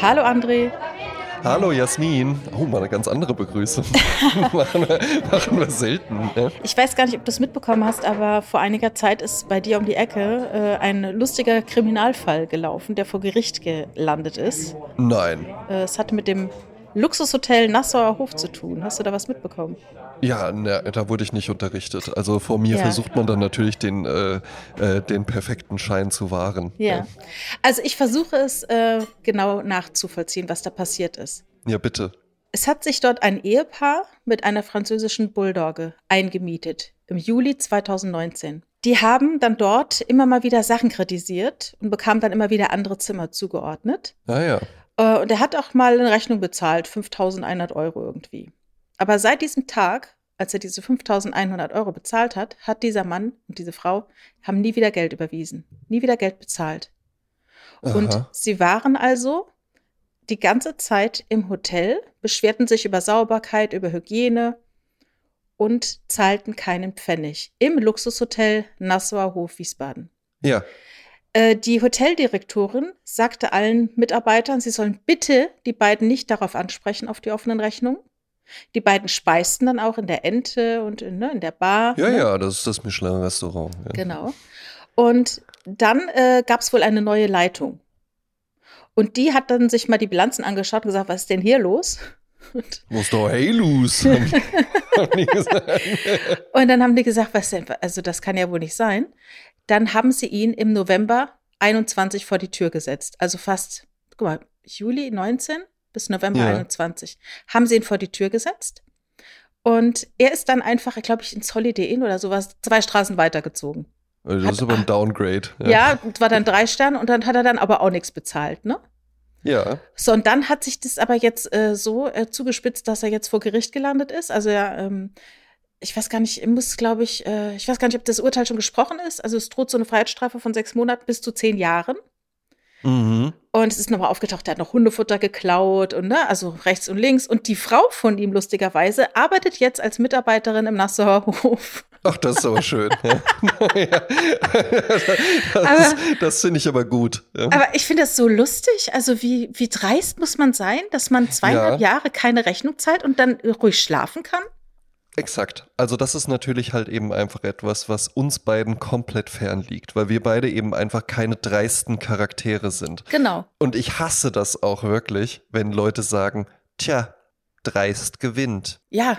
Hallo André. Hallo Jasmin. Oh, mal eine ganz andere Begrüßung. machen, wir, machen wir selten. Ja? Ich weiß gar nicht, ob du es mitbekommen hast, aber vor einiger Zeit ist bei dir um die Ecke äh, ein lustiger Kriminalfall gelaufen, der vor Gericht gelandet ist. Nein. Äh, es hatte mit dem Luxushotel Nassauer Hof zu tun. Hast du da was mitbekommen? Ja, ne, da wurde ich nicht unterrichtet. Also vor mir ja. versucht man dann natürlich den, äh, äh, den perfekten Schein zu wahren. Ja. ja. Also ich versuche es äh, genau nachzuvollziehen, was da passiert ist. Ja, bitte. Es hat sich dort ein Ehepaar mit einer französischen Bulldogge eingemietet im Juli 2019. Die haben dann dort immer mal wieder Sachen kritisiert und bekamen dann immer wieder andere Zimmer zugeordnet. Ah ja. Äh, und er hat auch mal eine Rechnung bezahlt, 5100 Euro irgendwie. Aber seit diesem Tag, als er diese 5100 Euro bezahlt hat, hat dieser Mann und diese Frau haben nie wieder Geld überwiesen, nie wieder Geld bezahlt. Aha. Und sie waren also die ganze Zeit im Hotel, beschwerten sich über Sauberkeit, über Hygiene und zahlten keinen Pfennig im Luxushotel Nassauer Hof Wiesbaden. Ja. Äh, die Hoteldirektorin sagte allen Mitarbeitern, sie sollen bitte die beiden nicht darauf ansprechen, auf die offenen Rechnungen. Die beiden speisten dann auch in der Ente und in, ne, in der Bar. Ja, ne? ja, das ist das Michelin-Restaurant. Ja. Genau. Und dann äh, gab es wohl eine neue Leitung. Und die hat dann sich mal die Bilanzen angeschaut und gesagt, was ist denn hier los? Muss doch hey los. und dann haben die gesagt, was denn, also das kann ja wohl nicht sein. Dann haben sie ihn im November 21 vor die Tür gesetzt. Also fast, guck mal, Juli 19 bis November ja. 21 haben sie ihn vor die Tür gesetzt. Und er ist dann einfach, glaube ich, ins Holiday Inn oder sowas, zwei Straßen weitergezogen. Also das hat, ist aber ein Downgrade. Ja, ja war dann drei Sterne und dann hat er dann aber auch nichts bezahlt, ne? Ja. So, und dann hat sich das aber jetzt äh, so äh, zugespitzt, dass er jetzt vor Gericht gelandet ist. Also er ähm, ich weiß gar nicht, muss, glaube ich, äh, ich weiß gar nicht, ob das Urteil schon gesprochen ist. Also es droht so eine Freiheitsstrafe von sechs Monaten bis zu zehn Jahren. Mhm. Und es ist nochmal aufgetaucht, der hat noch Hundefutter geklaut und ne, also rechts und links. Und die Frau von ihm, lustigerweise, arbeitet jetzt als Mitarbeiterin im Nassauer Hof. Ach, das ist aber schön. Ja. das, das finde ich aber gut. Ja. Aber ich finde das so lustig. Also wie, wie dreist muss man sein, dass man zweieinhalb ja. Jahre keine Rechnung zahlt und dann ruhig schlafen kann? Exakt. Also das ist natürlich halt eben einfach etwas, was uns beiden komplett fern liegt, weil wir beide eben einfach keine dreisten Charaktere sind. Genau. Und ich hasse das auch wirklich, wenn Leute sagen, tja, dreist gewinnt. Ja.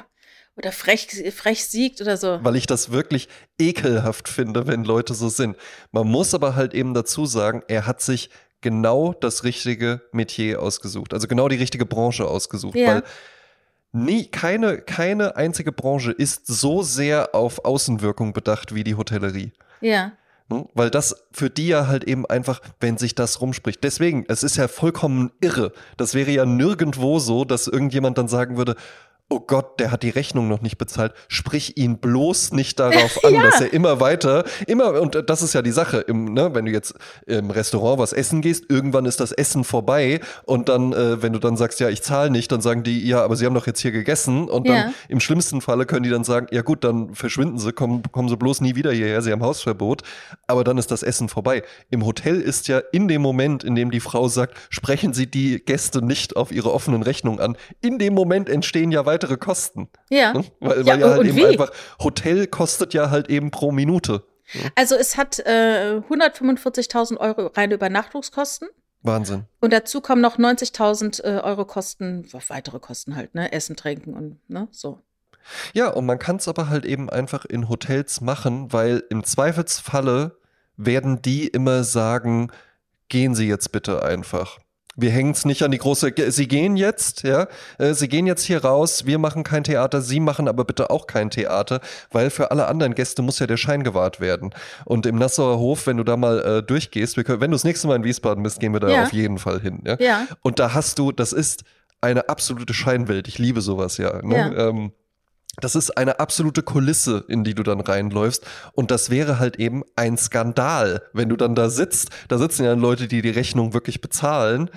Oder frech, frech siegt oder so. Weil ich das wirklich ekelhaft finde, wenn Leute so sind. Man muss aber halt eben dazu sagen, er hat sich genau das richtige Metier ausgesucht, also genau die richtige Branche ausgesucht, ja. weil nie, keine, keine einzige Branche ist so sehr auf Außenwirkung bedacht wie die Hotellerie. Ja. Hm? Weil das für die ja halt eben einfach, wenn sich das rumspricht. Deswegen, es ist ja vollkommen irre. Das wäre ja nirgendwo so, dass irgendjemand dann sagen würde, oh Gott, der hat die Rechnung noch nicht bezahlt, sprich ihn bloß nicht darauf an, ja. dass er immer weiter, immer, und das ist ja die Sache, im, ne, wenn du jetzt im Restaurant was essen gehst, irgendwann ist das Essen vorbei und dann, äh, wenn du dann sagst, ja, ich zahle nicht, dann sagen die, ja, aber sie haben doch jetzt hier gegessen und dann ja. im schlimmsten Falle können die dann sagen, ja gut, dann verschwinden sie, kommen, kommen sie bloß nie wieder hierher, sie haben Hausverbot, aber dann ist das Essen vorbei. Im Hotel ist ja in dem Moment, in dem die Frau sagt, sprechen Sie die Gäste nicht auf ihre offenen Rechnungen an, in dem Moment entstehen ja weiter weitere Kosten. Ja. Ne? Weil, weil ja, ja halt eben wie? einfach, Hotel kostet ja halt eben pro Minute. Also es hat äh, 145.000 Euro reine Übernachtungskosten. Wahnsinn. Und dazu kommen noch 90.000 äh, Euro Kosten, weitere Kosten halt, ne? Essen, Trinken und ne, so. Ja, und man kann es aber halt eben einfach in Hotels machen, weil im Zweifelsfalle werden die immer sagen, gehen Sie jetzt bitte einfach. Wir hängen es nicht an die große. Sie gehen jetzt, ja, äh, Sie gehen jetzt hier raus. Wir machen kein Theater. Sie machen aber bitte auch kein Theater, weil für alle anderen Gäste muss ja der Schein gewahrt werden. Und im Nassauer Hof, wenn du da mal äh, durchgehst, können, wenn du das nächste Mal in Wiesbaden bist, gehen wir da ja. auf jeden Fall hin. Ja? ja. Und da hast du, das ist eine absolute Scheinwelt. Ich liebe sowas ja. Ne? ja. Ähm, das ist eine absolute Kulisse, in die du dann reinläufst. Und das wäre halt eben ein Skandal, wenn du dann da sitzt. Da sitzen ja Leute, die die Rechnung wirklich bezahlen.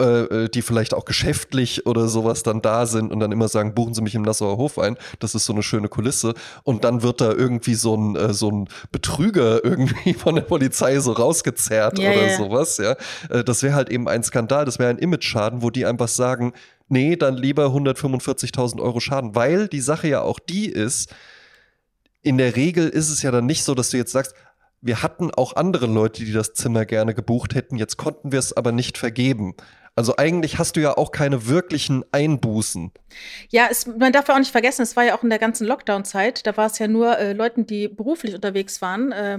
äh, die vielleicht auch geschäftlich oder sowas dann da sind und dann immer sagen, buchen Sie mich im Nassauer Hof ein. Das ist so eine schöne Kulisse. Und dann wird da irgendwie so ein, äh, so ein Betrüger irgendwie von der Polizei so rausgezerrt Ja, oder ja. sowas. Ja, Äh, das wäre halt eben ein Skandal. Das wäre ein Image-Schaden, wo die einfach sagen, nee, dann lieber 145.000 Euro Schaden, weil die Sache ja auch die ist, in der Regel ist es ja dann nicht so, dass du jetzt sagst, wir hatten auch andere Leute, die das Zimmer gerne gebucht hätten, jetzt konnten wir es aber nicht vergeben. Also eigentlich hast du ja auch keine wirklichen Einbußen. Ja, es, man darf ja auch nicht vergessen, es war ja auch in der ganzen Lockdown-Zeit, da war es ja nur äh, Leuten, die beruflich unterwegs waren, äh,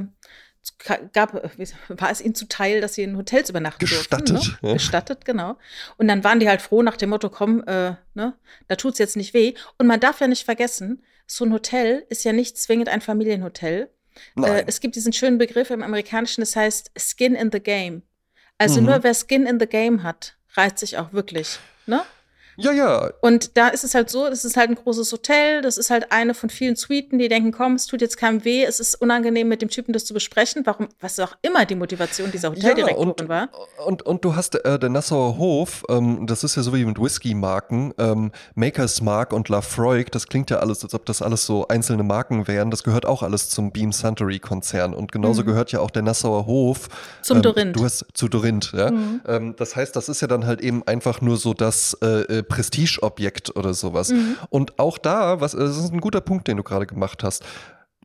gab, äh, war es ihnen zuteil, dass sie in Hotels übernachten Gestattet, durften. Ne? ja. Gestattet, genau. Und dann waren die halt froh nach dem Motto, komm, äh, ne, da tut's jetzt nicht weh. Und man darf ja nicht vergessen, so ein Hotel ist ja nicht zwingend ein Familienhotel. Äh, es gibt diesen schönen Begriff im Amerikanischen, das heißt Skin in the Game. Also Mhm. nur wer Skin in the Game hat, reizt sich auch wirklich. Ne? Ja, ja, Und da ist es halt so, das ist halt ein großes Hotel, das ist halt eine von vielen Suiten, die denken, komm, es tut jetzt keinem weh, es ist unangenehm mit dem Typen das zu besprechen, warum, was auch immer die Motivation dieser Hoteldirektorin und, war. Und, und du hast äh, der Nassauer Hof, ähm, das ist ja so wie mit Whisky-Marken, ähm, Makers Mark und Lafroig, das klingt ja alles, als ob das alles so einzelne Marken wären. Das gehört auch alles zum Beam Suntory-Konzern. Und genauso gehört ja auch der Nassauer Hof Mhm. Zum ähm, Dorinth. Du hast zu Dorinth, ja. Mhm. Ähm, das heißt, das ist ja dann halt eben einfach nur so das äh, äh, Prestigeobjekt oder sowas. Mhm. Und auch da, was, äh, das ist ein guter Punkt, den du gerade gemacht hast.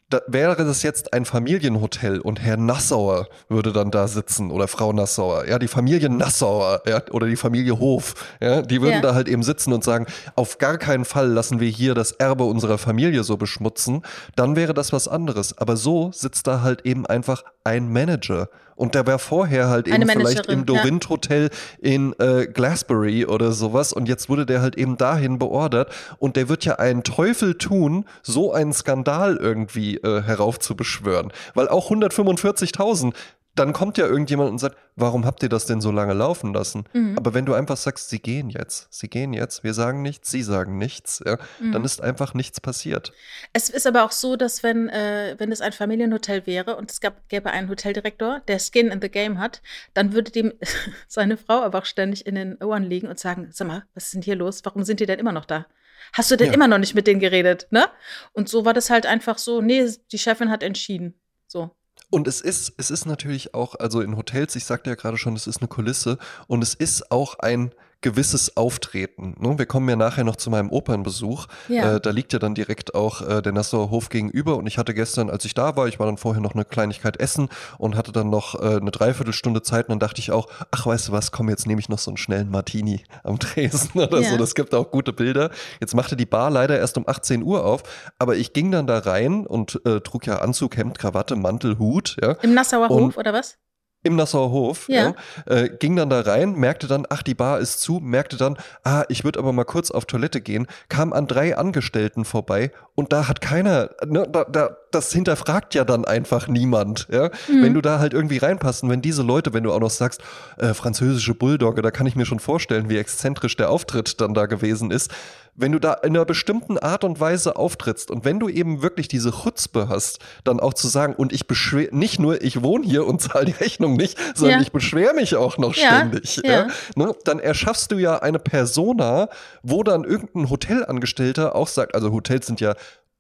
Da wäre das jetzt ein Familienhotel und Herr Nassauer würde dann da sitzen oder Frau Nassauer, ja, die Familie Nassauer, ja, oder die Familie Hof, ja, die würden Ja. da halt eben sitzen und sagen, auf gar keinen Fall lassen wir hier das Erbe unserer Familie so beschmutzen, dann wäre das was anderes. Aber so sitzt da halt eben einfach ein Manager. Und der war vorher halt eben vielleicht im Dorinth Hotel in äh, Glasbury oder sowas. Und jetzt wurde der halt eben dahin beordert. Und der wird ja einen Teufel tun, so einen Skandal irgendwie äh, heraufzubeschwören. Weil auch 145.000, dann kommt ja irgendjemand und sagt, warum habt ihr das denn so lange laufen lassen? Mhm. Aber wenn du einfach sagst, sie gehen jetzt, sie gehen jetzt, wir sagen nichts, sie sagen nichts, ja, Mhm. dann ist einfach nichts passiert. Es ist aber auch so, dass wenn, äh, wenn es ein Familienhotel wäre und es gab, gäbe einen Hoteldirektor, der Skin in the Game hat, dann würde dem seine Frau aber auch ständig in den Ohren liegen und sagen, sag mal, was ist denn hier los? Warum sind die denn immer noch da? Hast du denn Ja. immer noch nicht mit denen geredet, ne? Und so war das halt einfach so, nee, die Chefin hat entschieden. So. Und es ist, es ist natürlich auch, also in Hotels, ich sagte ja gerade schon, es ist eine Kulisse. Und es ist auch ein gewisses Auftreten. Ne? Wir kommen ja nachher noch zu meinem Opernbesuch. Ja. Äh, da liegt ja dann direkt auch äh, der Nassauer Hof gegenüber und ich hatte gestern, als ich da war, ich war dann vorher noch eine Kleinigkeit essen und hatte dann noch äh, eine Dreiviertelstunde Zeit und dann dachte ich auch, ach weißt du was, komm, jetzt nehme ich noch so einen schnellen Martini am Tresen oder Ja. so. Das gibt auch gute Bilder. Jetzt machte die Bar leider erst um 18 Uhr auf, aber ich ging dann da rein und äh, trug ja Anzug, Hemd, Krawatte, Mantel, Hut, ja. Im Nassauer Und- Hof oder was? Im Nassauer Hof, Ja. ja. äh, ging dann da rein, merkte dann, ach, die Bar ist zu, merkte dann, ah, ich würde aber mal kurz auf Toilette gehen, kam an drei Angestellten vorbei und da hat keiner, ne, da, da, das hinterfragt ja dann einfach niemand, ja. Mhm. Wenn du da halt irgendwie reinpasst und wenn diese Leute, wenn du auch noch sagst, äh, französische Bulldogge, da kann ich mir schon vorstellen, wie exzentrisch der Auftritt dann da gewesen ist. Wenn du da in einer bestimmten Art und Weise auftrittst und wenn du eben wirklich diese Chutzpe hast, dann auch zu sagen, und ich beschwer, nicht nur ich wohne hier und zahle die Rechnung nicht, sondern Ja. ich beschwere mich auch noch Ja, ständig. Ja. Ne? Dann erschaffst du ja eine Persona, wo dann irgendein Hotelangestellter auch sagt, also Hotels sind ja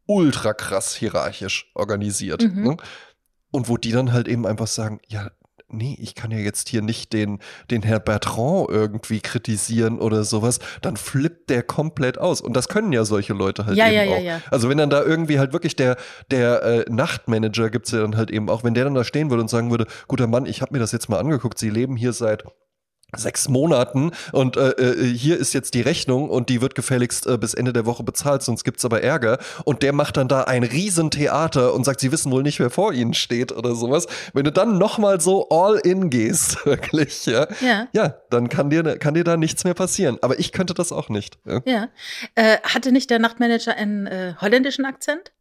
ultra krass hierarchisch organisiert. Mhm. Ne? Und wo die dann halt eben einfach sagen, ja, nee, ich kann ja jetzt hier nicht den, den Herr Bertrand irgendwie kritisieren oder sowas, dann flippt der komplett aus. Und das können ja solche Leute halt Ja, eben ja, auch. ja. Also wenn dann da irgendwie halt wirklich der, der äh, Nachtmanager gibt's ja dann halt eben auch, wenn der dann da stehen würde und sagen würde, guter Mann, ich habe mir das jetzt mal angeguckt, Sie leben hier seit sechs Monaten und äh, äh, hier ist jetzt die Rechnung und die wird gefälligst äh, bis Ende der Woche bezahlt, sonst gibt's aber Ärger. Und der macht dann da ein Riesentheater und sagt, sie wissen wohl nicht, wer vor ihnen steht oder sowas. Wenn du dann nochmal so all in gehst, wirklich, ja, Ja. ja, dann kann dir, kann dir da nichts mehr passieren. Aber ich könnte das auch nicht. Ja. Ja. Äh, hatte nicht der Nachtmanager einen äh, holländischen Akzent?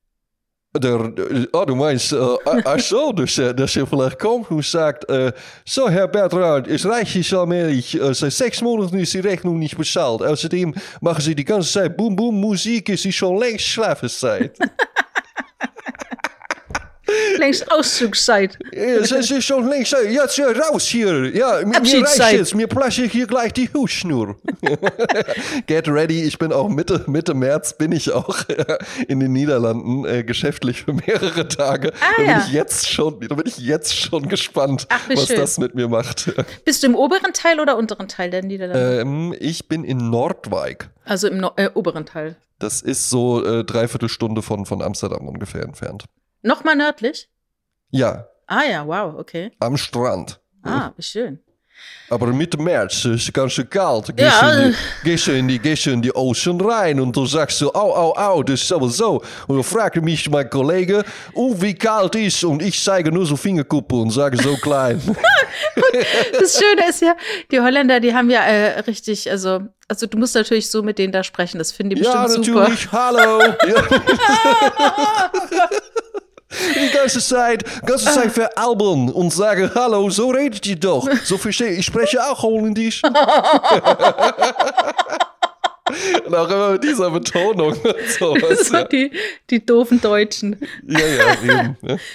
Der, oh, du meinst, äh, ach so, dass, er- dass er vielleicht kommt und sagt, äh, so Herr Bertrand, es reicht so allmählich, äh, seit sechs Monaten ist die Rechnung nicht bezahlt. Außerdem machen Sie die ganze Zeit Boom Boom Musik, ist sie schon längst Schlafenszeit. längst Auszugszeit. Es ist schon längst, jetzt raus hier. Ja, mir- mir reicht jetzt, mir plasche hier gleich die Hutschnur. Get ready, ich bin auch Mitte, Mitte März bin ich auch in den Niederlanden äh, geschäftlich für mehrere Tage. Ah, da bin ja. ich jetzt schon, da bin ich jetzt schon gespannt, Ach, was schön. das mit mir macht. Bist du im oberen Teil oder unteren Teil der Niederlande? ähm, ich bin in Nordwijk. also im no äh, oberen Teil. Das ist so äh, dreiviertel Stunde von, von Amsterdam ungefähr entfernt. Nochmal nördlich? Ja, Ah ja, wow, okay. am Strand. Ah, wie schön. Aber Mitte März ist ganz schön kalt. Gehst, Ja, du in die, gehst, du in die, gehst du in die Ocean rein und du sagst so, au, au, au, das ist aber so. Und dann fragt mich mein Kollege, oh, wie kalt ist. Und ich zeige nur so Fingerkuppe und sage so klein. Das Schöne ist ja, die Holländer, die haben ja äh, richtig, also, also du musst natürlich so mit denen da sprechen, das finden die ja, bestimmt super. natürlich, hallo. Ja. Ganze Zeit, ganze Zeit veralbern und sagen, hallo, so redet ihr doch. So verstehe ich, ich spreche auch Holländisch. und auch immer mit dieser Betonung und sowas. so Ja, die, die doofen Deutschen. ja, ja eben. Ne?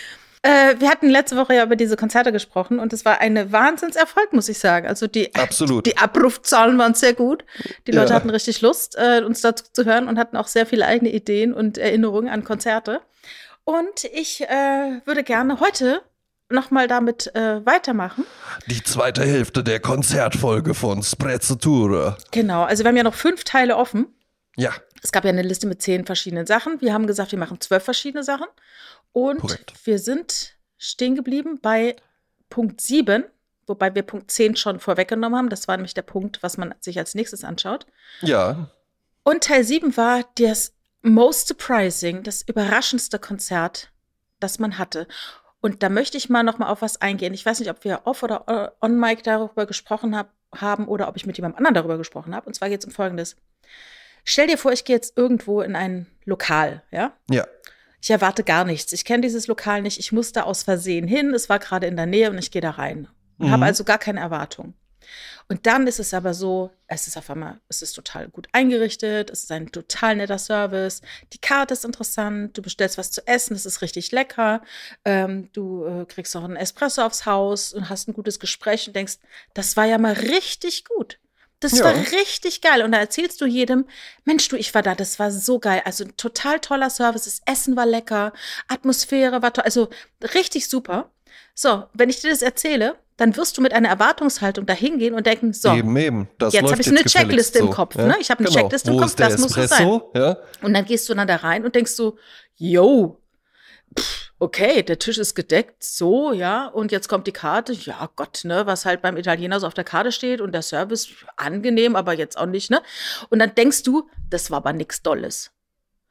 Äh, wir hatten letzte Woche ja über diese Konzerte gesprochen und es war ein Wahnsinnserfolg, muss ich sagen. Also die, Absolut. die Abrufzahlen waren sehr gut. Die Leute Ja. hatten richtig Lust, äh, uns dazu zu hören und hatten auch sehr viele eigene Ideen und Erinnerungen an Konzerte. Und ich äh, würde gerne heute nochmal damit äh, weitermachen. Die zweite Hälfte der Konzertfolge von Sprezzatura. Genau, also wir haben ja noch fünf Teile offen. Ja, Es gab ja eine Liste mit zehn verschiedenen Sachen. Wir haben gesagt, wir machen zwölf verschiedene Sachen. Und Korrekt. wir sind stehen geblieben bei Punkt 7, wobei wir Punkt 10 schon vorweggenommen haben. Das war nämlich der Punkt, was man sich als nächstes anschaut. ja, Und Teil 7 war das most surprising, das überraschendste Konzert, das man hatte. Und da möchte ich mal noch mal auf was eingehen. Ich weiß nicht, ob wir off oder äh, on mic darüber gesprochen hab, haben oder ob ich mit jemandem anderen darüber gesprochen habe. Und zwar geht es um Folgendes. Stell dir vor, ich gehe jetzt irgendwo in ein Lokal, ja? ja. Ich erwarte gar nichts. Ich kenne dieses Lokal nicht. Ich muss da aus Versehen hin. Es war gerade in der Nähe und ich gehe da rein. Mhm. Habe also gar keine Erwartung. Und dann ist es aber so, es ist auf einmal, es ist total gut eingerichtet, es ist ein total netter Service, die Karte ist interessant, du bestellst was zu essen, es ist richtig lecker, ähm, du äh, kriegst noch einen Espresso aufs Haus und hast ein gutes Gespräch und denkst, das war ja mal richtig gut. Das Ja. war richtig geil. Und da erzählst du jedem, Mensch, du, ich war da, das war so geil. Also ein total toller Service, das Essen war lecker, Atmosphäre war toll, also richtig super. So, wenn ich dir das erzähle, dann wirst du mit einer Erwartungshaltung dahin gehen und denken, so, Eben, eben. Das Jetzt läuft hab ich so eine Checkliste im so, Kopf, ja? ne? Ich hab eine genau. Checkliste im Kopf, das muss so Espresso? Ja? und dann gehst du dann da rein und denkst so, yo, pff, okay, der Tisch ist gedeckt, so, ja, und jetzt kommt die Karte, ja Gott, ne, was halt beim Italiener so auf der Karte steht und der Service angenehm, aber jetzt auch nicht, ne? Und dann denkst du, das war aber nix Dolles.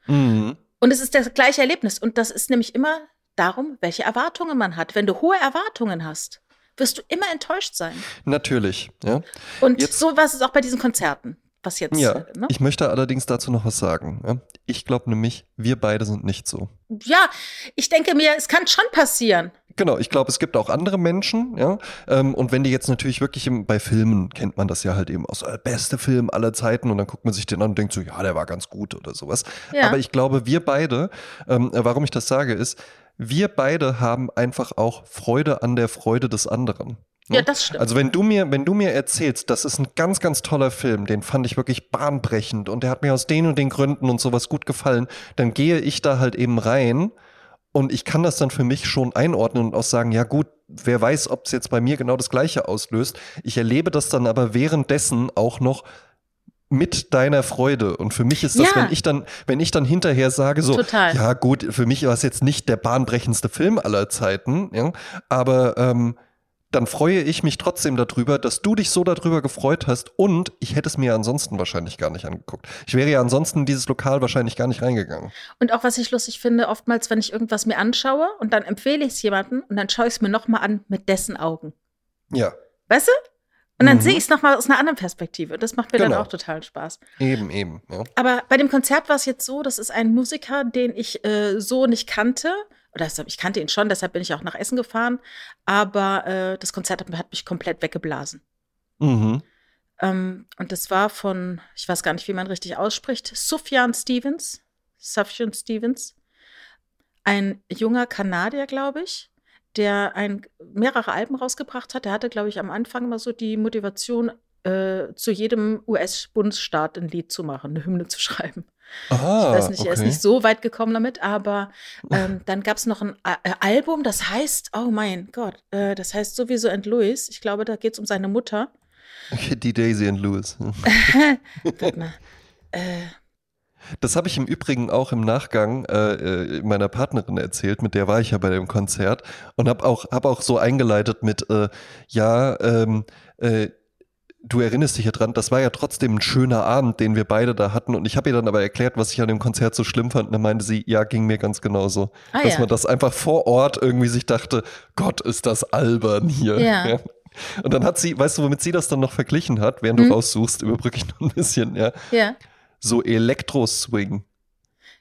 Mhm. Und es ist das gleiche Erlebnis und das ist nämlich immer darum, welche Erwartungen man hat. Wenn du hohe Erwartungen hast, wirst du immer enttäuscht sein. Natürlich, ja. Und Jetzt- so war es auch bei diesen Konzerten, was jetzt, Ja, äh, ne? ich möchte allerdings dazu noch was sagen. Ja? Ich glaube nämlich, wir beide sind nicht so. Ja, ich denke mir, es kann schon passieren. Genau, ich glaube, es gibt auch andere Menschen, ja. Ähm, und wenn die jetzt natürlich wirklich im, bei Filmen kennt man das ja halt eben aus äh, beste Film aller Zeiten und dann guckt man sich den an und denkt so, ja, der war ganz gut oder sowas. Ja. Aber ich glaube, wir beide, ähm, äh, warum ich das sage, ist, wir beide haben einfach auch Freude an der Freude des anderen. ne? Ja, das stimmt. Also wenn du mir, wenn du mir erzählst, das ist ein ganz, ganz toller Film, den fand ich wirklich bahnbrechend und der hat mir aus den und den Gründen und sowas gut gefallen, dann gehe ich da halt eben rein und ich kann das dann für mich schon einordnen und auch sagen, ja gut, wer weiß, ob es jetzt bei mir genau das Gleiche auslöst. Ich erlebe das dann aber währenddessen auch noch mit deiner Freude. Und für mich ist das, Ja. wenn ich dann, wenn ich dann hinterher sage, so, Total. ja gut, für mich war es jetzt nicht der bahnbrechendste Film aller Zeiten, ja, aber ähm, dann freue ich mich trotzdem darüber, dass du dich so darüber gefreut hast und ich hätte es mir ansonsten wahrscheinlich gar nicht angeguckt. Ich wäre ja ansonsten in dieses Lokal wahrscheinlich gar nicht reingegangen. Und auch was ich lustig finde, oftmals, wenn ich irgendwas mir anschaue und dann empfehle ich es jemandem und dann schaue ich es mir nochmal an mit dessen Augen. Ja, Weißt du? Und dann Mhm. sehe ich es nochmal aus einer anderen Perspektive. Das macht mir Genau. dann auch total Spaß. eben, eben. Ja. Aber bei dem Konzert war es jetzt so, das ist ein Musiker, den ich äh, so nicht kannte. Oder ich kannte ihn schon, deshalb bin ich auch nach Essen gefahren. Aber äh, das Konzert hat, hat mich komplett weggeblasen. Mhm. Ähm, und das war von, ich weiß gar nicht, wie man richtig ausspricht, Sufjan Stevens. Sufjan Stevens. ein junger Kanadier, glaube ich, der ein, mehrere Alben rausgebracht hat. Der hatte, glaube ich, am Anfang immer so die Motivation, äh, zu jedem US-Bundesstaat ein Lied zu machen, eine Hymne zu schreiben. Ah, ich weiß nicht, okay. er ist nicht so weit gekommen damit, aber ähm, dann gab es noch ein A äh, Album, das heißt, oh mein Gott, äh, das heißt sowieso and Louis. Ich glaube, da geht es um seine Mutter. Die Daisy and Lewis. Warte mal. Äh, Das habe ich im Übrigen auch im Nachgang äh, äh, meiner Partnerin erzählt, mit der war ich ja bei dem Konzert und habe auch, hab auch so eingeleitet mit, äh, ja, ähm, äh, du erinnerst dich ja dran, das war ja trotzdem ein schöner Abend, den wir beide da hatten und ich habe ihr dann aber erklärt, was ich an dem Konzert so schlimm fand und dann meinte sie, ja, ging mir ganz genauso. Ah, dass ja. man das einfach vor Ort irgendwie sich dachte, Gott, ist das albern hier. Ja. Und dann hat sie, weißt du, womit sie das dann noch verglichen hat, während Hm. du raussuchst, überbrücke ich noch ein bisschen, ja, ja, so Elektro-Swing.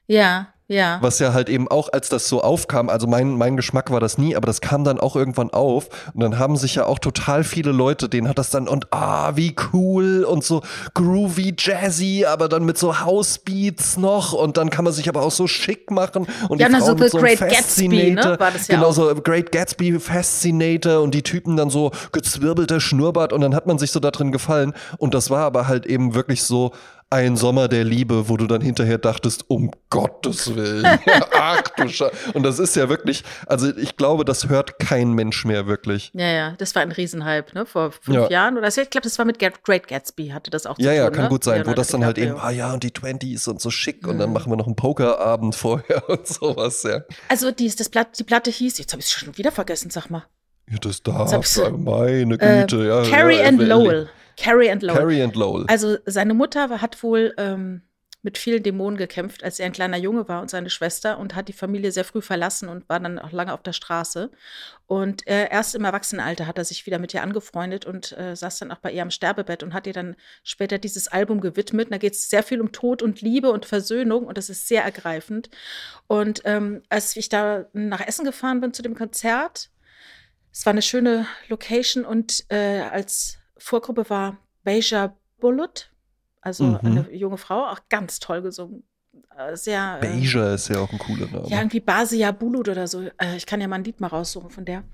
ja, ja. Was ja halt eben auch, als das so aufkam, also mein, mein Geschmack war das nie, aber das kam dann auch irgendwann auf. Und dann haben sich ja auch total viele Leute, denen hat das dann und ah, wie cool und so groovy, jazzy, aber dann mit so Housebeats noch. Und dann kann man sich aber auch so schick machen. Und Ja, die na, Frau so mit so Great Gatsby, ne, war das ja genau so Great Gatsby Fascinator und die Typen dann so gezwirbelter Schnurrbart. Und dann hat man sich so da drin gefallen. Und das war aber halt eben wirklich so ein Sommer der Liebe, wo du dann hinterher dachtest, um Gottes Willen, ach du Sche Und das ist ja wirklich, also ich glaube, das hört kein Mensch mehr wirklich. Ja, ja, das war ein Riesenhype, ne? Vor fünf Ja. Jahren oder so. Ich glaube, das war mit Great Gatsby, hatte das auch zu Ja, tun. ja, kann ne? gut sein, wo Leonardo das dann halt eben, ah ja, und die Twenties und so schick und Mhm. dann machen wir noch einen Pokerabend vorher und sowas, ja. Also, die, das Blatt, die Platte hieß, jetzt habe ich es schon wieder vergessen, sag mal. Ja, das darf, meine Äh, Güte, ja. Carrie ja, and äh, Lowell. Carrie and Lowell. Carrie and Lowell. Also seine Mutter hat wohl ähm, mit vielen Dämonen gekämpft, als er ein kleiner Junge war und seine Schwester und hat die Familie sehr früh verlassen und war dann auch lange auf der Straße. Und äh, erst im Erwachsenenalter hat er sich wieder mit ihr angefreundet und äh, saß dann auch bei ihr am Sterbebett und hat ihr dann später dieses Album gewidmet. Und da geht es sehr viel um Tod und Liebe und Versöhnung und das ist sehr ergreifend. Und ähm, als ich da nach Essen gefahren bin zu dem Konzert, es war eine schöne Location und äh, als Vorgruppe war Beja Bulut, also Mhm. eine junge Frau, auch ganz toll gesungen. Äh, Sehr. äh, Beja ist ja auch ein cooler Name. ja, irgendwie Basia Bulut oder so. Äh, Ich kann ja mal ein Lied mal raussuchen von der.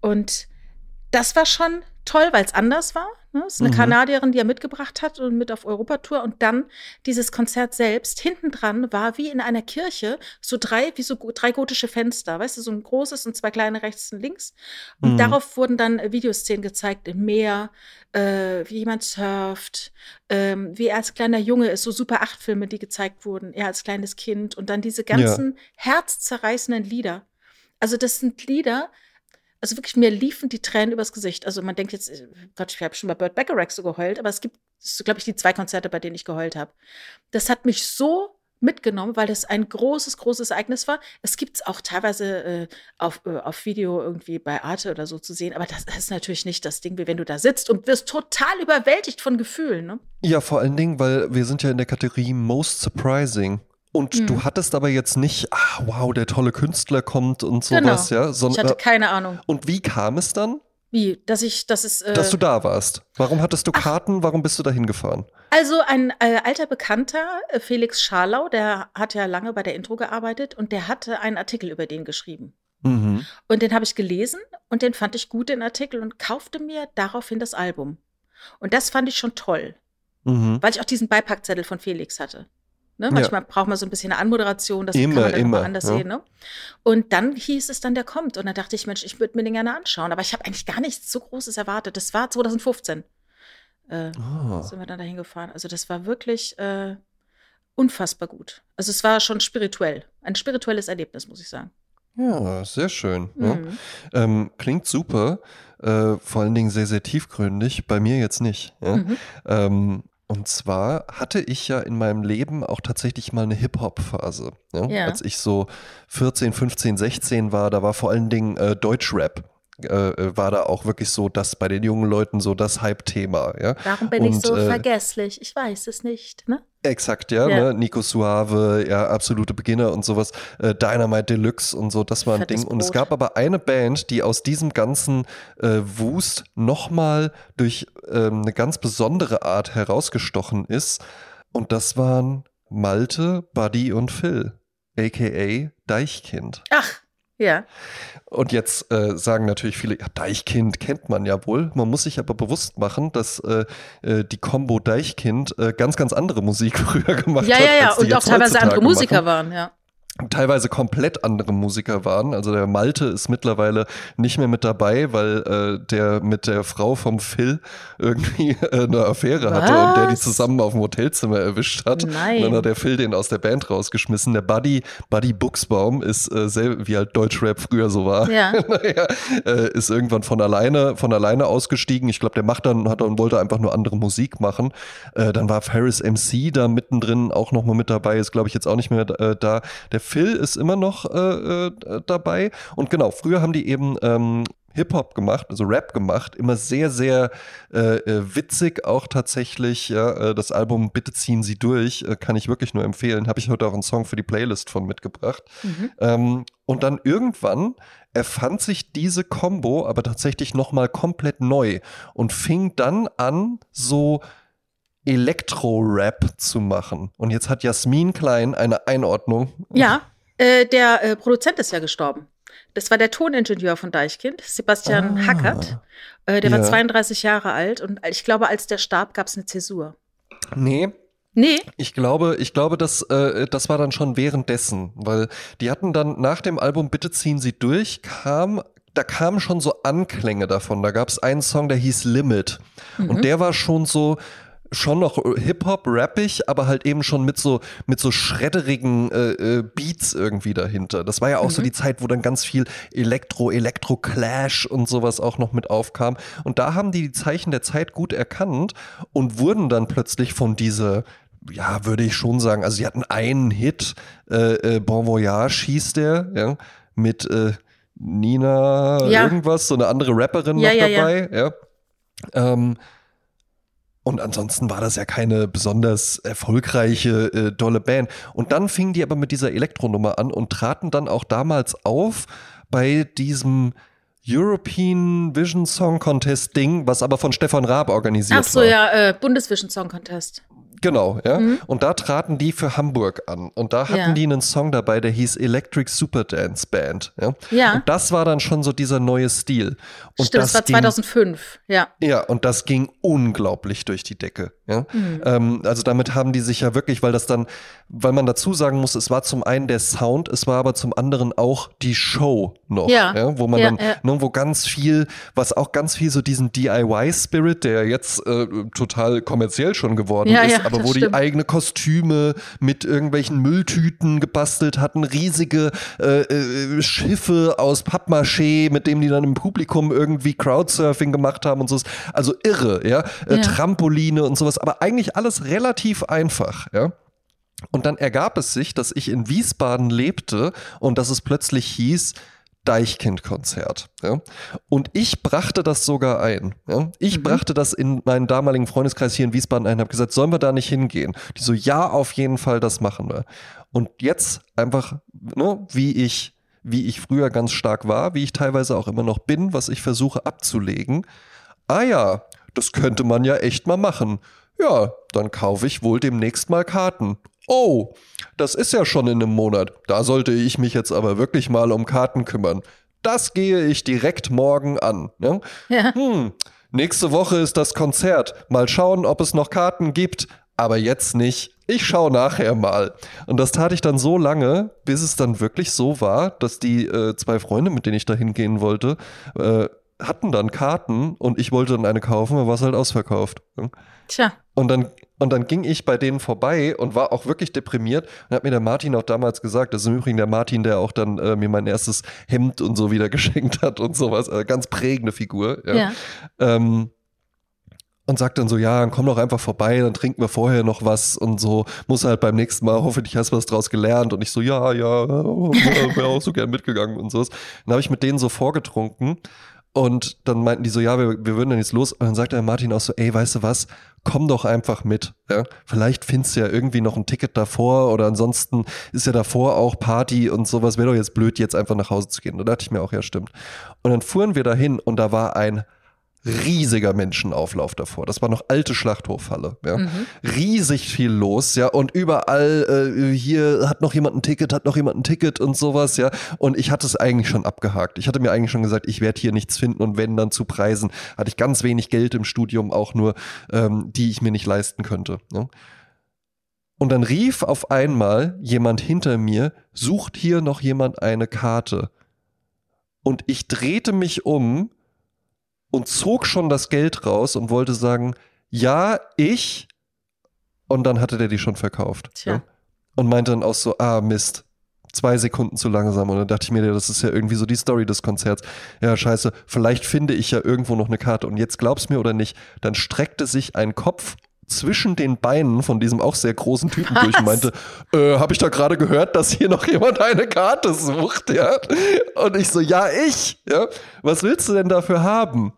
Und das war schon toll, weil es anders war. Ne? Es ist eine Mhm. Kanadierin, die er mitgebracht hat und mit auf Europatour. Und dann dieses Konzert selbst. Hinten dran war wie in einer Kirche so drei, wie so drei gotische Fenster. Weißt du, so ein großes und zwei kleine rechts und links. Und Mhm. darauf wurden dann äh, Videoszenen gezeigt im Meer, äh, wie jemand surft, ähm, wie er als kleiner Junge ist, so Super 8 Filme, die gezeigt wurden, er als kleines Kind und dann diese ganzen herzzerreißenden Lieder. Also das sind Lieder, also wirklich, mir liefen die Tränen übers Gesicht. Also man denkt jetzt, äh, Gott, ich habe schon bei Burt Bacharach so geheult, aber es gibt, glaube ich, die zwei Konzerte, bei denen ich geheult habe. Das hat mich so mitgenommen, weil das ein großes, großes Ereignis war. Es gibt es auch teilweise äh, auf, äh, auf Video irgendwie bei Arte oder so zu sehen, aber das ist natürlich nicht das Ding, wie wenn du da sitzt und wirst total überwältigt von Gefühlen. Ne? Ja, vor allen Dingen, weil wir sind ja in der Kategorie Most Surprising. Und Mhm. du hattest aber jetzt nicht, ah, wow, der tolle Künstler kommt und Genau. sowas, ja. Ich Sondern, hatte keine Ahnung, und wie kam es dann, wie, dass ich, dass es. Äh, dass du da warst? Warum hattest du Karten? Warum bist du da hingefahren? Also ein äh, alter Bekannter, äh, Felix Scharlau, der hat ja lange bei der Intro gearbeitet und der hatte einen Artikel über den geschrieben. Mhm. Und den habe ich gelesen und den fand ich gut, den Artikel, und kaufte mir daraufhin das Album. Und das fand ich schon toll, Mhm. weil ich auch diesen Beipackzettel von Felix hatte. Ne? Ja. Manchmal braucht man so ein bisschen eine Anmoderation, das Immer, kann man dann immer, anders ja. sehen. Ne? Und dann hieß es dann, der kommt. Und dann dachte ich, Mensch, ich würde mir den gerne anschauen. Aber ich habe eigentlich gar nichts so Großes erwartet. Das war 2015. Äh, Ah. sind wir dann dahin gefahren. Also das war wirklich äh, unfassbar gut. Also es war schon spirituell. Ein spirituelles Erlebnis, muss ich sagen. Ja, sehr schön. Ja. Mhm. Ähm, klingt super, äh, vor allen Dingen sehr, sehr tiefgründig. Bei mir jetzt nicht. Ja? Mhm. Ähm, und zwar hatte ich ja in meinem Leben auch tatsächlich mal eine Hip-Hop-Phase. Ja? Ja. Als ich so 14, 15, 16 war, da war vor allen Dingen äh, Deutschrap. Äh, äh, war da auch wirklich so das bei den jungen Leuten so das Hype-Thema, ja. Warum bin ich Und, so äh, vergesslich? Ich weiß es nicht. Ne? Exakt, ja, Ja. Ne? Nico Suave, ja, absolute Beginner und sowas, äh, Dynamite Deluxe und so, das war ein Fettes Ding. Und es Brot. gab aber eine Band, die aus diesem ganzen äh, Wust nochmal durch ähm, eine ganz besondere Art herausgestochen ist. Und das waren Malte, Buddy und Phil. aka Deichkind. Ach, ja. Und jetzt äh, sagen natürlich viele, ja, Deichkind kennt man ja wohl. Man muss sich aber bewusst machen, dass äh, äh die Combo Deichkind äh, ganz, ganz andere Musik früher gemacht ja, hat. Ja, ja, ja, und auch teilweise andere Musiker machen. waren, ja teilweise komplett andere Musiker waren. Also der Malte ist mittlerweile nicht mehr mit dabei, weil äh, der mit der Frau vom Phil irgendwie äh, eine Affäre Was? hatte und der die zusammen auf dem Hotelzimmer erwischt hat. Nein. Und dann hat der Phil den aus der Band rausgeschmissen. Der Buddy, Buddy Buchsbaum ist äh, sehr, wie halt Deutschrap früher so war. Ja. naja, äh, ist irgendwann von alleine, von alleine ausgestiegen. Ich glaube, der macht dann, hat und wollte einfach nur andere Musik machen. Äh, dann war Ferris MC da mittendrin auch nochmal mit dabei, ist glaube ich jetzt auch nicht mehr äh, da. Der Phil ist immer noch äh, äh, dabei. Und genau, früher haben die eben ähm, Hip-Hop gemacht, also Rap gemacht, immer sehr, sehr äh, äh, witzig auch tatsächlich. Ja, äh, das Album Bitte ziehen Sie durch, kann ich wirklich nur empfehlen. Habe ich heute auch einen Song für die Playlist von mitgebracht. Mhm. Ähm, und dann irgendwann erfand sich diese Combo aber tatsächlich nochmal komplett neu und fing dann an, so Elektro-Rap zu machen. Und jetzt hat Jasmin Klein eine Einordnung. Ja, äh, der äh, Produzent ist ja gestorben. Das war der Toningenieur von Deichkind, Sebastian ah, Hackert. Äh, der ja. war 32 Jahre alt und ich glaube, als der starb, gab es eine Zäsur. Nee, Nee. Ich glaube, ich glaube, das, äh, das war dann schon währenddessen, weil die hatten dann nach dem Album Bitte ziehen Sie durch, kam, da kamen schon so Anklänge davon. Da gab es einen Song, der hieß Limit. Mhm. Und der war schon so, schon noch Hip-Hop, rappig, aber halt eben schon mit so, mit so schredderigen äh, äh, Beats irgendwie dahinter. Das war ja auch mhm. so die Zeit, wo dann ganz viel Elektro, Elektro-Clash und sowas auch noch mit aufkam. Und da haben die die Zeichen der Zeit gut erkannt und wurden dann plötzlich von dieser ja, würde ich schon sagen, also sie hatten einen Hit, äh, äh, Bon Voyage hieß der, ja, mit äh, Nina ja. irgendwas, so eine andere Rapperin ja, noch ja, dabei, ja. Ähm, und ansonsten war das ja keine besonders erfolgreiche, äh, dolle Band. Und dann fingen die aber mit dieser Elektronummer an und traten dann auch damals auf bei diesem European Vision Song Contest Ding, was aber von Stefan Raab organisiert Ach so, war. ja, äh, Bundesvision Song Contest. Genau, ja. Mhm. Und da traten die für Hamburg an. Und da hatten ja. die einen Song dabei, der hieß Electric Super Dance Band. Ja. ja. Und das war dann schon so dieser neue Stil. Und Stimmt, das, das war 2005, ging, ja. Ja, und das ging unglaublich durch die Decke. Ja. Mhm. Ähm, also damit haben die sich ja wirklich, weil das dann, weil man dazu sagen muss, es war zum einen der Sound, es war aber zum anderen auch die Show noch. Ja. ja wo man dann, ne, wo ganz viel, was auch ganz viel so diesen DIY-Spirit, der jetzt äh, total kommerziell schon geworden ist, aber wo stimmt. die eigene Kostüme mit irgendwelchen Mülltüten gebastelt hatten, riesige äh, äh, Schiffe aus Pappmaché, mit denen die dann im Publikum irgendwie Crowdsurfing gemacht haben und so. Also irre, ja. Äh, ja. Trampoline und sowas, aber eigentlich alles relativ einfach, ja. Und dann ergab es sich, dass ich in Wiesbaden lebte und dass es plötzlich hieß, Deichkind-Konzert. Ja? Und ich brachte das sogar ein. Ja? Ich mhm. brachte das in meinen damaligen Freundeskreis hier in Wiesbaden ein und habe gesagt, sollen wir da nicht hingehen? Die so, ja, auf jeden Fall, das machen wir. Und jetzt einfach, ne, wie ich wie ich früher ganz stark war, wie ich teilweise auch immer noch bin, was ich versuche abzulegen. Ah ja, das könnte man ja echt mal machen. Ja, dann kaufe ich wohl demnächst mal Karten. Oh, das ist ja schon in einem Monat. Da sollte ich mich jetzt aber wirklich mal um Karten kümmern. Das gehe ich direkt morgen an. Ne? Ja. Hm, nächste Woche ist das Konzert. Mal schauen, ob es noch Karten gibt. Aber jetzt nicht. Ich schaue nachher mal. Und das tat ich dann so lange, bis es dann wirklich so war, dass die äh, zwei Freunde, mit denen ich da hingehen wollte, äh, hatten dann Karten und ich wollte dann eine kaufen, aber war es halt ausverkauft. Ne? Tja. Und dann, und dann ging ich bei denen vorbei und war auch wirklich deprimiert und hat mir der Martin auch damals gesagt, das ist im Übrigen der Martin, der auch dann äh, mir mein erstes Hemd und so wieder geschenkt hat und sowas. Äh, ganz prägende Figur. Ja. ja. Ähm, und sagt dann so, ja, dann komm doch einfach vorbei, dann trinken wir vorher noch was und so, muss halt beim nächsten Mal, hoffentlich hast du was draus gelernt und ich so, ja, ja, wäre auch so gern mitgegangen und so. Dann habe ich mit denen so vorgetrunken und dann meinten die so, ja, wir, wir würden dann jetzt los. Und dann sagte Martin auch so, ey, weißt du was, komm doch einfach mit. Ja? Vielleicht findest du ja irgendwie noch ein Ticket davor oder ansonsten ist ja davor auch Party und sowas. Wäre doch jetzt blöd, jetzt einfach nach Hause zu gehen. Da dachte ich mir auch, ja, stimmt. Und dann fuhren wir dahin und da war ein riesiger Menschenauflauf davor. Das war noch alte Schlachthofhalle. Ja. Mhm. Riesig viel los, ja. Und überall äh, hier hat noch jemand ein Ticket, hat noch jemand ein Ticket und sowas, ja. Und ich hatte es eigentlich schon abgehakt. Ich hatte mir eigentlich schon gesagt, ich werde hier nichts finden und wenn dann zu Preisen, hatte ich ganz wenig Geld im Studium, auch nur, ähm, die ich mir nicht leisten könnte. Ja. Und dann rief auf einmal jemand hinter mir, sucht hier noch jemand eine Karte. Und ich drehte mich um und zog schon das Geld raus und wollte sagen, ja, ich. Und dann hatte der die schon verkauft. Tja. Ja? Und meinte dann auch so, ah, Mist. Zwei Sekunden zu langsam. Und dann dachte ich mir, das ist ja irgendwie so die Story des Konzerts. Ja, scheiße, vielleicht finde ich ja irgendwo noch eine Karte. Und jetzt glaub's mir oder nicht, dann streckte sich ein Kopf zwischen den Beinen von diesem auch sehr großen Typen Was? durch und meinte, äh, habe ich da gerade gehört, dass hier noch jemand eine Karte sucht, ja? Und ich so, ja, ich, ja? Was willst du denn dafür haben?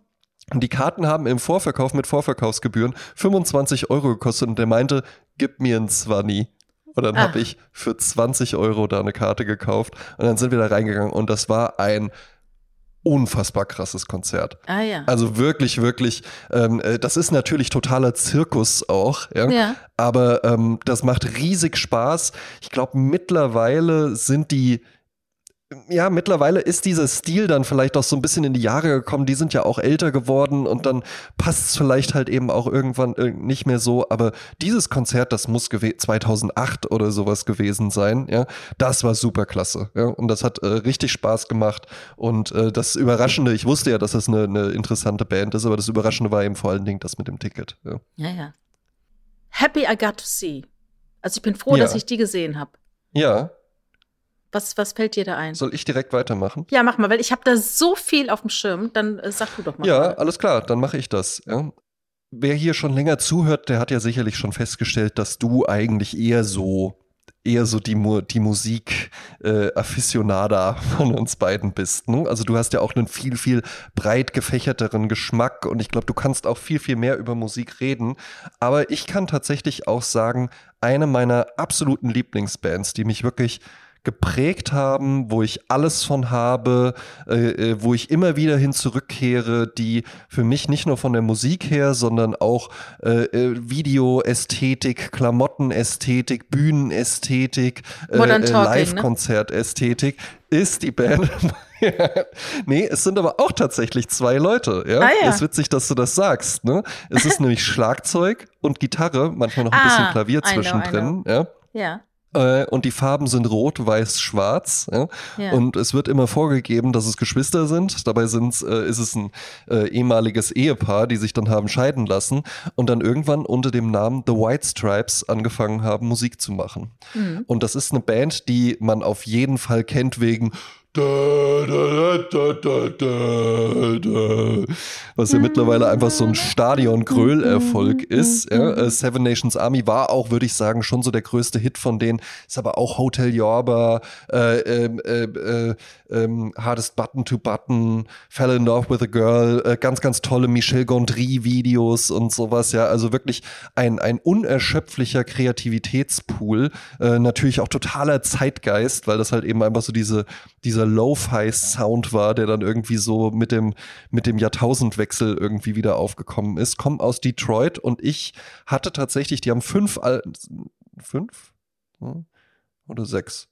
Und die Karten haben im Vorverkauf mit Vorverkaufsgebühren 25 Euro gekostet und der meinte, gib mir ein Zwanni. Und dann Ah. habe ich für 20 Euro da eine Karte gekauft und dann sind wir da reingegangen und das war ein unfassbar krasses Konzert. Ah ja. Also wirklich, wirklich, ähm, äh, das ist natürlich totaler Zirkus auch, ja. ja. Aber ähm, das macht riesig Spaß. Ich glaube, mittlerweile sind die, ja, mittlerweile ist dieser Stil dann vielleicht auch so ein bisschen in die Jahre gekommen. Die sind ja auch älter geworden und dann passt es vielleicht halt eben auch irgendwann nicht mehr so. Aber dieses Konzert, das muss gewe- 2008 oder sowas gewesen sein, ja, das war super klasse. Ja, und das hat äh, richtig Spaß gemacht. Und äh, das Überraschende, ich wusste ja, dass das eine, eine interessante Band ist, aber das Überraschende war eben vor allen Dingen das mit dem Ticket. Ja. Ja, ja. Happy I got to see. Also ich bin froh, Ja. dass ich die gesehen habe. ja, Was, was fällt dir da ein? soll ich direkt weitermachen? Ja, mach mal, weil ich habe da so viel auf dem Schirm. Dann äh, sag du doch mal. Ja, gerade. alles klar, dann mache ich das. Ja. Wer hier schon länger zuhört, der hat ja sicherlich schon festgestellt, dass du eigentlich eher so eher so die, Mu die Musik äh, Aficionada von uns beiden bist. Ne? Also du hast ja auch einen viel, viel breit gefächerteren Geschmack und ich glaube, du kannst auch viel, viel mehr über Musik reden. Aber ich kann tatsächlich auch sagen, eine meiner absoluten Lieblingsbands, die mich wirklich geprägt haben, wo ich alles von habe, äh, äh, wo ich immer wieder hin zurückkehre, die für mich nicht nur von der Musik her, sondern auch äh, äh, Videoästhetik, Klamottenästhetik, Bühnenästhetik, äh, äh, ne? Live-Konzertästhetik ist die Band. nee, es sind aber auch tatsächlich zwei Leute. Ja? Ah, ja. Ist witzig, dass du das sagst. Ne? Es ist nämlich Schlagzeug und Gitarre, manchmal noch ein bisschen Ah, Klavier I know, I zwischendrin. Ja? Ja. Äh, und die Farben sind rot, weiß, schwarz. Ja? Ja. Und es wird immer vorgegeben, dass es Geschwister sind. Dabei sind's, äh, ist es ein äh, ehemaliges Ehepaar, die sich dann haben scheiden lassen und dann irgendwann unter dem Namen The White Stripes angefangen haben, Musik zu machen. Mhm. Und das ist eine Band, die man auf jeden Fall kennt wegen was ja mittlerweile einfach so ein Stadion-Gröll-Erfolg ist. Ja. Äh, Seven Nations Army war auch, würde ich sagen, schon so der größte Hit von denen. Ist aber auch Hotel Yorba, äh, ähm, äh, äh, ähm, Hardest Button to Button, Fell in Love with a Girl, äh, ganz, ganz tolle Michel Gondry-Videos und sowas. Ja, also wirklich ein, ein unerschöpflicher Kreativitätspool. Äh, natürlich auch totaler Zeitgeist, weil das halt eben einfach so diese, dieser Lo-Fi-Sound war, der dann irgendwie so mit dem, mit dem Jahrtausendwechsel irgendwie wieder aufgekommen ist. Kommen aus Detroit und ich hatte tatsächlich, die haben fünf Al fünf? Hm? Oder sechs?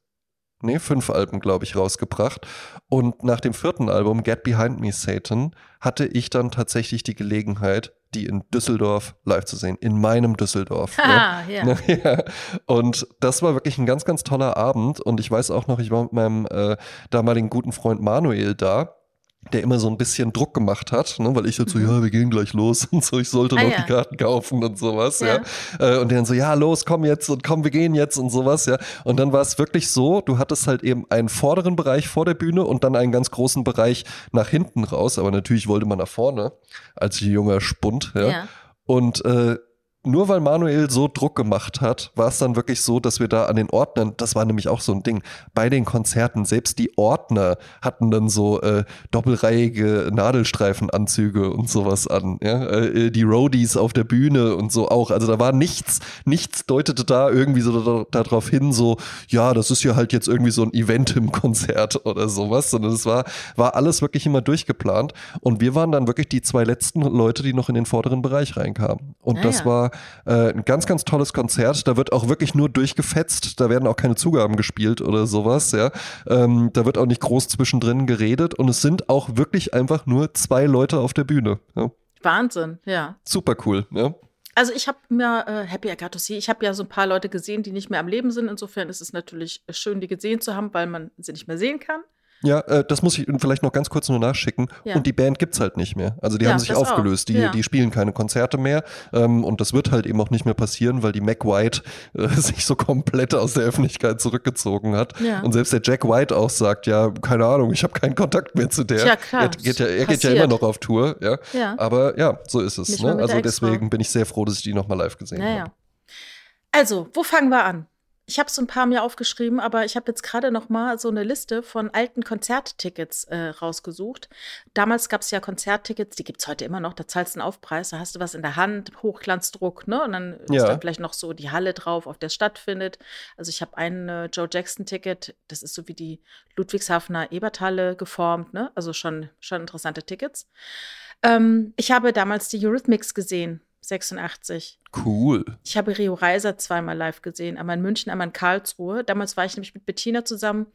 Nee, fünf Alben, glaube ich, rausgebracht. Und nach dem vierten Album, Get Behind Me, Satan, hatte ich dann tatsächlich die Gelegenheit, die in Düsseldorf live zu sehen. In meinem Düsseldorf. Ah, ja. Ja. Und das war wirklich ein ganz, ganz toller Abend. Und ich weiß auch noch, ich war mit meinem äh, damaligen guten Freund Manuel da, der immer so ein bisschen Druck gemacht hat, ne, weil ich halt so, ja, wir gehen gleich los und so, ich sollte Mhm. Ah, noch ja. die Karten kaufen und sowas, ja. Ja. Äh, und dann so, ja, los, komm jetzt und komm, wir gehen jetzt und sowas, ja. Und dann war es wirklich so, du hattest halt eben einen vorderen Bereich vor der Bühne und dann einen ganz großen Bereich nach hinten raus, aber natürlich wollte man nach vorne als junger Spund, ja. Ja. Und äh, nur weil Manuel so Druck gemacht hat, war es dann wirklich so, dass wir da an den Ordnern, das war nämlich auch so ein Ding, bei den Konzerten, selbst die Ordner hatten dann so äh, doppelreihige Nadelstreifenanzüge und sowas an. Ja? Äh, die Roadies auf der Bühne und so auch. Also da war nichts, nichts deutete da irgendwie so darauf da hin, so, ja, das ist ja halt jetzt irgendwie so ein Event im Konzert oder sowas, sondern es war, war alles wirklich immer durchgeplant. Und wir waren dann wirklich die zwei letzten Leute, die noch in den vorderen Bereich reinkamen. Und ah, das ja. war äh, ein ganz, ganz tolles Konzert. Da wird auch wirklich nur durchgefetzt. Da werden auch keine Zugaben gespielt oder sowas. Ja, ähm, da wird auch nicht groß zwischendrin geredet und es sind auch wirklich einfach nur zwei Leute auf der Bühne. Ja. Wahnsinn, ja. Super cool. Ja. Also ich habe mir äh, Happy Agathos ich habe ja so ein paar Leute gesehen, die nicht mehr am Leben sind. Insofern ist es natürlich schön, die gesehen zu haben, weil man sie nicht mehr sehen kann. Ja, äh, das muss ich vielleicht noch ganz kurz nur nachschicken. Ja. Und die Band gibt es halt nicht mehr. Also die ja, haben sich aufgelöst. Die, ja. die spielen keine Konzerte mehr. Ähm, und das wird halt eben auch nicht mehr passieren, weil die Mac White äh, sich so komplett aus der Öffentlichkeit zurückgezogen hat. Und selbst der Jack White auch sagt, ja, keine Ahnung, ich habe keinen Kontakt mehr zu der. Ja, klar. Er, geht ja, er geht ja immer noch auf Tour. Ja. Aber ja, so ist es. Ne? Also deswegen bin ich sehr froh, dass ich die nochmal live gesehen habe. Also, wo fangen wir an? Ich habe so ein paar mir aufgeschrieben, aber ich habe jetzt gerade noch mal so eine Liste von alten Konzerttickets äh, rausgesucht. Damals gab es ja Konzerttickets, die gibt es heute immer noch. Da zahlst du einen Aufpreis, da hast du was in der Hand, Hochglanzdruck, ne? Und dann ja. ist dann vielleicht noch so die Halle drauf, auf der es stattfindet. Also ich habe ein äh, Joe Jackson-Ticket, das ist so wie die Ludwigshafener Eberthalle geformt, ne? Also schon, schon interessante Tickets. Ähm, ich habe damals die Eurythmics gesehen 86. Cool. Ich habe Rio Reiser zweimal live gesehen, einmal in München, einmal in Karlsruhe. Damals war ich nämlich mit Bettina zusammen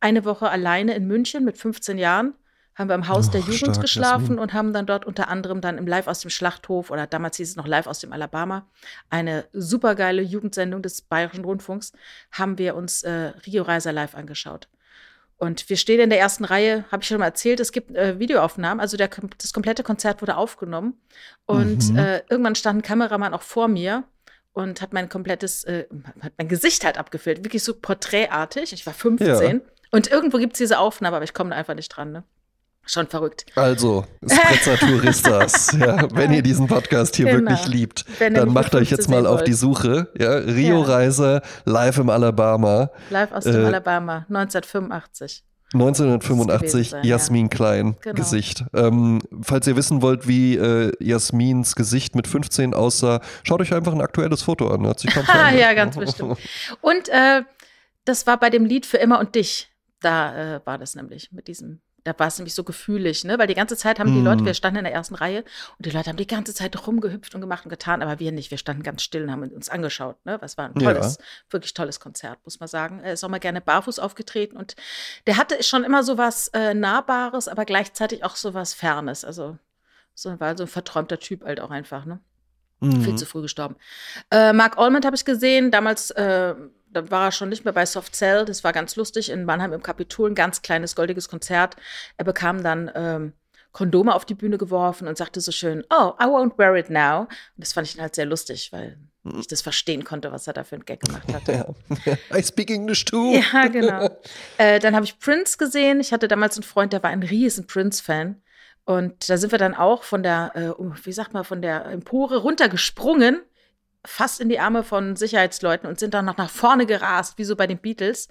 eine Woche alleine in München mit 15 Jahren. Haben wir im Haus oh, der Jugend stark, geschlafen und haben dann dort unter anderem dann im Live aus dem Schlachthof oder damals hieß es noch Live aus dem Alabama, eine supergeile Jugendsendung des Bayerischen Rundfunks, haben wir uns äh, Rio Reiser live angeschaut. Und wir stehen in der ersten Reihe, habe ich schon mal erzählt, es gibt äh, Videoaufnahmen, also der, das komplette Konzert wurde aufgenommen. Und mhm. äh, irgendwann stand ein Kameramann auch vor mir und hat mein komplettes, äh, hat mein Gesicht halt abgefilmt, wirklich so porträtartig. Ich war 15. Ja. Und irgendwo gibt es diese Aufnahme, aber ich komme da einfach nicht dran. Ne? Schon verrückt. Also, Sprezza Touristas, ja, wenn ihr diesen Podcast hier genau. wirklich liebt, dann macht euch jetzt mal auf die Suche. Ja, Rio-Reise live im Alabama. Live aus dem äh, Alabama, 1985. 1985 sein, Jasmin ja. Klein genau. Gesicht. Ähm, falls ihr wissen wollt, wie äh, Jasmins Gesicht mit 15 aussah, schaut euch einfach ein aktuelles Foto an. Hat sich ja, ganz bestimmt. Und äh, das war bei dem Lied für immer und dich. Da äh, war das nämlich mit diesem da war es nämlich so gefühlig, ne? Weil die ganze Zeit haben die Leute, wir mhm. standen in der ersten Reihe und die Leute haben die ganze Zeit rumgehüpft und gemacht und getan, aber wir nicht. Wir standen ganz still und haben uns angeschaut, ne? Was war ein tolles, ja. wirklich tolles Konzert, muss man sagen. Er ist auch mal gerne barfuß aufgetreten und der hatte schon immer so was äh, Nahbares, aber gleichzeitig auch so was Fernes. Also so war so ein verträumter Typ halt auch einfach, ne? Mhm. Viel zu früh gestorben. Äh, Mark Allman habe ich gesehen, damals äh, da war er schon nicht mehr bei Soft Cell. Das war ganz lustig in Mannheim im Kapitol, ein ganz kleines goldiges Konzert. Er bekam dann ähm, Kondome auf die Bühne geworfen und sagte so schön, oh, I won't wear it now. Und das fand ich halt sehr lustig, weil ich das verstehen konnte, was er da für einen Gag gemacht hatte. Ja. I speak English too. Ja, genau. äh, dann habe ich Prince gesehen. Ich hatte damals einen Freund, der war ein riesen Prince-Fan. Und da sind wir dann auch von der, äh, wie sagt man, von der Empore runtergesprungen fast in die Arme von Sicherheitsleuten und sind dann noch nach vorne gerast, wie so bei den Beatles.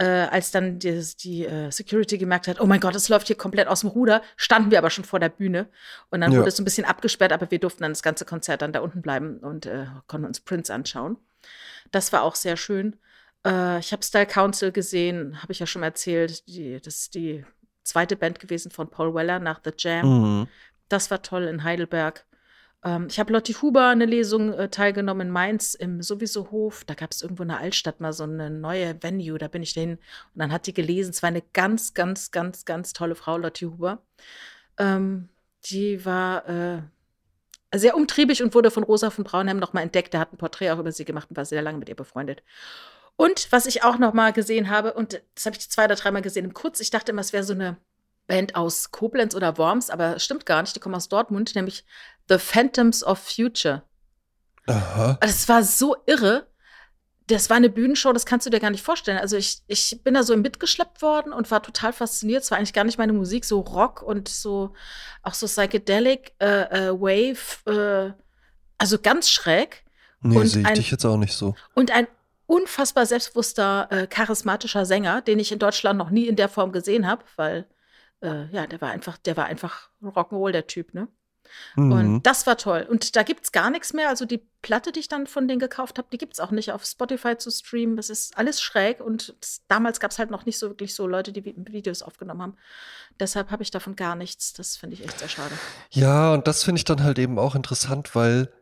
Äh, als dann die, die uh, Security gemerkt hat, oh mein Gott, es läuft hier komplett aus dem Ruder, standen wir aber schon vor der Bühne. Und dann ja. wurde es so ein bisschen abgesperrt, aber wir durften dann das ganze Konzert dann da unten bleiben und äh, konnten uns Prince anschauen. Das war auch sehr schön. Äh, ich habe Style Council gesehen, habe ich ja schon erzählt. Die, das ist die zweite Band gewesen von Paul Weller nach The Jam. Mhm. Das war toll in Heidelberg. Ähm, ich habe Lotti Huber eine Lesung äh, teilgenommen in Mainz im sowieso Hof. Da gab es irgendwo in der Altstadt mal so eine neue Venue. Da bin ich dahin und dann hat die gelesen. Es war eine ganz, ganz, ganz, ganz tolle Frau, Lotti Huber. Ähm, die war äh, sehr umtriebig und wurde von Rosa von Braunheim nochmal entdeckt. Der hat ein Porträt auch über sie gemacht und war sehr lange mit ihr befreundet. Und was ich auch noch mal gesehen habe, und das habe ich zwei oder dreimal gesehen im Kurz, ich dachte immer, es wäre so eine Band aus Koblenz oder Worms, aber stimmt gar nicht. Die kommen aus Dortmund, nämlich The Phantoms of Future. Aha. Das war so irre. Das war eine Bühnenshow, das kannst du dir gar nicht vorstellen. Also ich, ich bin da so mitgeschleppt worden und war total fasziniert. Es war eigentlich gar nicht meine Musik, so Rock und so auch so Psychedelic äh, äh, Wave, äh, also ganz schräg. Nee, sehe ich ein- dich jetzt auch nicht so. Und ein unfassbar selbstbewusster, äh, charismatischer Sänger, den ich in Deutschland noch nie in der Form gesehen habe, weil äh, ja, der war einfach, der war einfach Rock'n'Roll, der Typ, ne? Mhm. Und das war toll. Und da gibt's gar nichts mehr. Also die Platte, die ich dann von denen gekauft habe, die gibt's auch nicht auf Spotify zu streamen. Das ist alles schräg. Und das, damals gab's halt noch nicht so wirklich so Leute, die Vi- Videos aufgenommen haben. Deshalb habe ich davon gar nichts. Das finde ich echt sehr schade. Ja, und das finde ich dann halt eben auch interessant, weil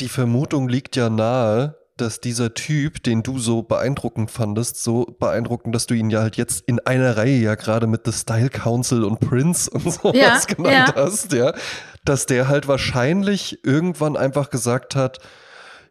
die Vermutung liegt ja nahe, dass dieser Typ, den du so beeindruckend fandest, so beeindruckend, dass du ihn ja halt jetzt in einer Reihe ja gerade mit The Style Council und Prince und sowas Ja, genannt ja. hast, ja, dass der halt wahrscheinlich irgendwann einfach gesagt hat,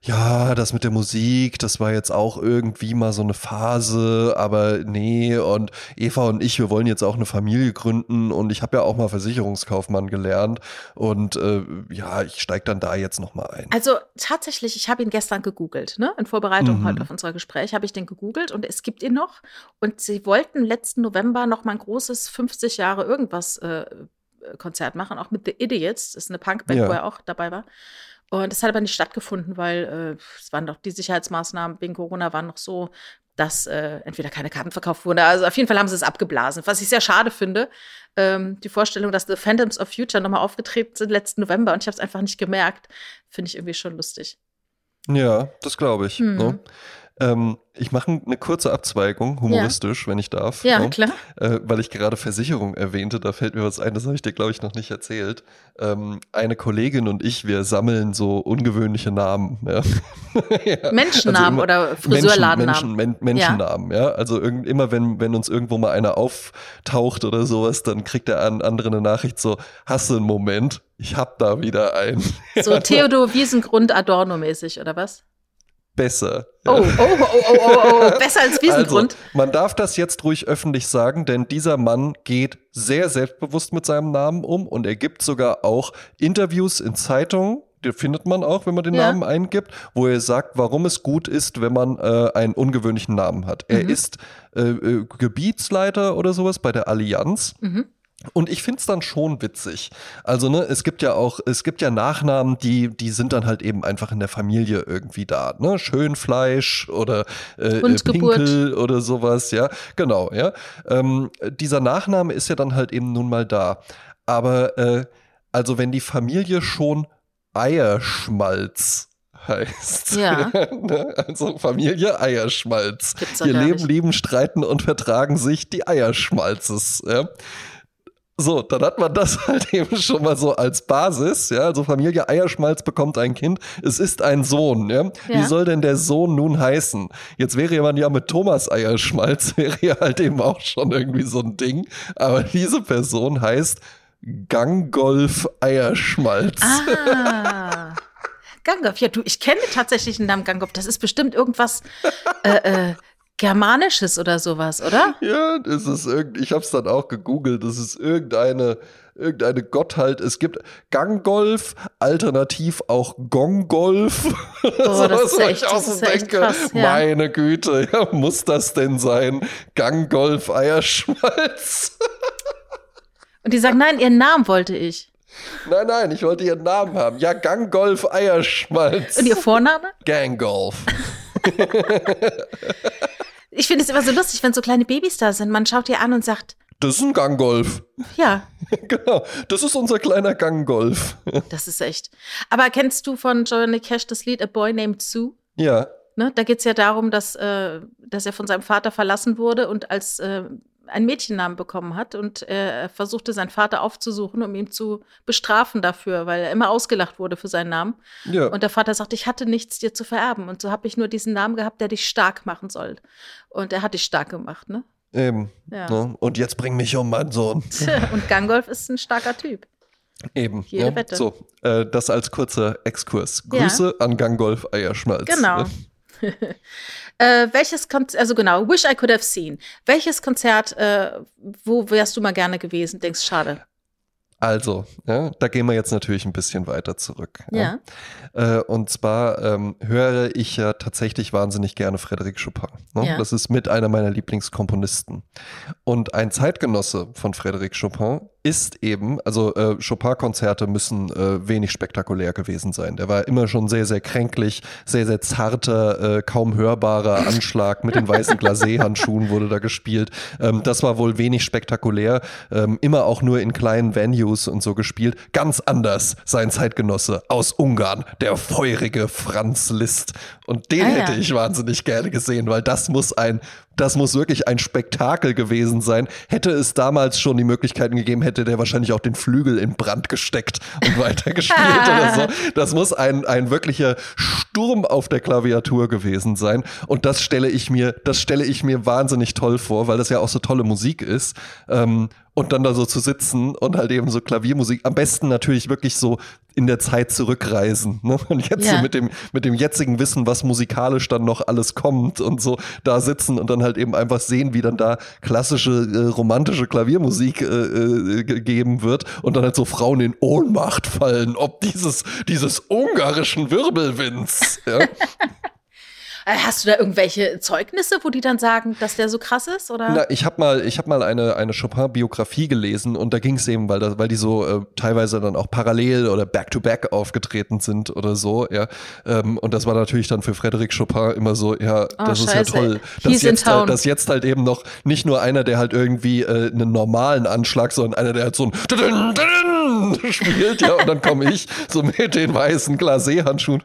ja, das mit der Musik, das war jetzt auch irgendwie mal so eine Phase, aber nee, und Eva und ich, wir wollen jetzt auch eine Familie gründen und ich habe ja auch mal Versicherungskaufmann gelernt und äh, ja, ich steige dann da jetzt noch mal ein. Also tatsächlich, ich habe ihn gestern gegoogelt, ne? In Vorbereitung Mhm. halt auf unser Gespräch habe ich den gegoogelt und es gibt ihn noch. Und sie wollten letzten November noch mal ein großes 50 Jahre irgendwas äh, Konzert machen, auch mit The Idiots. Das ist eine Punkband, Ja. wo er auch dabei war. Und das hat aber nicht stattgefunden, weil äh, es waren doch die Sicherheitsmaßnahmen wegen Corona waren noch so, dass äh, entweder keine Karten verkauft wurden. Also auf jeden Fall haben sie es abgeblasen, was ich sehr schade finde. Ähm, die Vorstellung, dass The Phantoms of Future nochmal aufgetreten sind letzten November und ich habe es einfach nicht gemerkt, finde ich irgendwie schon lustig. Ja, das glaube ich. Hm. Ne? Ähm, ich mache eine kurze Abzweigung, humoristisch, wenn ich darf. Ja, ne? klar. Äh, weil ich gerade Versicherung erwähnte, da fällt mir was ein, das habe ich dir, glaube ich, noch nicht erzählt. Ähm, eine Kollegin und ich, wir sammeln so ungewöhnliche Namen. Ja. Ja. Menschennamen Also oder Friseurladennamen. Menschen, Men Menschennamen, ja. Also immer wenn, wenn uns irgendwo mal einer auftaucht oder sowas, dann kriegt der an, andere eine Nachricht so, hast du einen Moment? Ich hab da wieder einen. So Theodor Wiesengrund Adorno-mäßig, oder was? Besser. Oh, oh, oh, oh, oh, oh, oh. besser als Wiesengrund. Also, man darf das jetzt ruhig öffentlich sagen, denn dieser Mann geht sehr selbstbewusst mit seinem Namen um und er gibt sogar auch Interviews in Zeitungen. Die findet man auch, wenn man den Ja. Namen eingibt, wo er sagt, warum es gut ist, wenn man äh, einen ungewöhnlichen Namen hat. Er Mhm. ist äh, äh, Gebietsleiter oder sowas bei der Allianz. Mhm. Und ich find's dann schon witzig. Also, ne, es gibt ja auch, es gibt ja Nachnamen, die, die sind dann halt eben einfach in der Familie irgendwie da, ne? Schönfleisch oder äh, äh. Pinkel oder sowas, ja. Genau, ja. Ähm, dieser Nachname ist ja dann halt eben nun mal da. Aber äh, also wenn die Familie schon Eierschmalz heißt. Ja. ne? Also Familie Eierschmalz. Gibt's Ihr Leben, nicht. lieben, streiten und vertragen sich die Eierschmalzes. Ja? So, dann hat man das halt eben schon mal so als Basis, ja. Also Familie Eierschmalz bekommt ein Kind. Es ist ein Sohn, ja. Wie Ja. soll denn der Sohn nun heißen? Jetzt wäre man ja mit Thomas Eierschmalz, wäre ja halt eben auch schon irgendwie so ein Ding. Aber diese Person heißt Gangolf Eierschmalz. Ah. Gangolf. Ja, du, ich kenne tatsächlich den Namen Gangolf. Das ist bestimmt irgendwas äh, äh, Germanisches oder sowas, oder? Ja, das ist irgend, ich habe es dann auch gegoogelt, das ist irgendeine, irgendeine Gottheit. Es gibt Ganggolf, alternativ auch Gonggolf. Oh, das ist ja ich echt- auch das so echt denke, krass, ja. meine Güte, ja, muss das denn sein? Ganggolf Eierschmalz? Und die sagen, nein, ihren Namen wollte ich. nein, nein, ich wollte ihren Namen haben. Ja, Ganggolf Eierschmalz. Und ihr Vorname? Ganggolf. Ich finde es immer so lustig, wenn so kleine Babys da sind. Man schaut die an und sagt, Das ist ein Ganggolf. ja, genau, das ist unser kleiner Ganggolf. das ist echt. Aber kennst du von Johnny Cash das Lied A Boy Named Sue? ja, Ne, da geht es ja darum, dass, äh, dass er von seinem Vater verlassen wurde und als äh, einen Mädchennamen bekommen hat und er versuchte, seinen Vater aufzusuchen, um ihn zu bestrafen dafür, weil er immer ausgelacht wurde für seinen Namen. ja. Und der Vater sagte, ich hatte nichts dir zu vererben. Und so habe ich nur diesen Namen gehabt, der dich stark machen soll. Und er hat dich stark gemacht, ne? Eben. Ja. Ne? Und jetzt bring mich um, mein Sohn. Und Gangolf ist ein starker Typ. Eben. Jede ne? Wette. So, äh, das als kurzer Exkurs. Ja. Grüße an Gangolf Eierschmalz. Genau. äh, welches Konzert, also genau, Wish I Could Have Seen. Welches Konzert, äh, wo wärst du mal gerne gewesen? Denkst, schade. Also, ja, da gehen wir jetzt natürlich ein bisschen weiter zurück. Ja. Äh, und zwar ähm, höre ich ja tatsächlich wahnsinnig gerne Frédéric Chopin. Ne? Ja. Das ist mit einer meiner Lieblingskomponisten. Und ein Zeitgenosse von Frédéric Chopin ist eben, also äh, Chopin-Konzerte müssen äh, wenig spektakulär gewesen sein. Der war immer schon sehr, sehr kränklich, sehr, sehr zarter, äh, kaum hörbarer Anschlag mit den weißen Glacé-Handschuhen wurde da gespielt. Ähm, das war wohl wenig spektakulär, ähm, immer auch nur in kleinen Venues und so gespielt. Ganz anders sein Zeitgenosse aus Ungarn, der feurige Franz Liszt. Und den Ah, ja. hätte ich wahnsinnig gerne gesehen, weil das muss ein das muss wirklich ein Spektakel gewesen sein. Hätte es damals schon die Möglichkeiten gegeben, hätte der wahrscheinlich auch den Flügel in Brand gesteckt und weitergespielt oder so. Das muss ein, ein wirklicher Sturm auf der Klaviatur gewesen sein. Und das stelle ich mir, das stelle ich mir wahnsinnig toll vor, weil das ja auch so tolle Musik ist. Ähm, und dann da so zu sitzen und halt eben so Klaviermusik, am besten natürlich wirklich so in der Zeit zurückreisen. Ne? Und jetzt Ja. so mit dem, mit dem jetzigen Wissen, was musikalisch dann noch alles kommt und so da sitzen und dann halt eben einfach sehen, wie dann da klassische, äh, romantische Klaviermusik äh, äh, gegeben wird und dann halt so Frauen in Ohnmacht fallen, ob dieses, dieses ungarischen Wirbelwinds. Ja? Äh, Hast du da irgendwelche Zeugnisse, wo die dann sagen, dass der so krass ist? Oder? Na, ich habe mal, ich hab mal eine, eine Chopin-Biografie gelesen und da ging es eben, weil, da, weil die so äh, teilweise dann auch parallel oder back-to-back aufgetreten sind oder so, ja. Ähm, und das war natürlich dann für Frédéric Chopin immer so, ja, Oh, das ist ja scheiße. toll. Dass jetzt, halt, dass jetzt halt eben noch nicht nur einer, der halt irgendwie äh, einen normalen Anschlag, sondern einer, der halt so ein spielt, ja, und dann komme ich so mit den weißen Glacé-Handschuhen.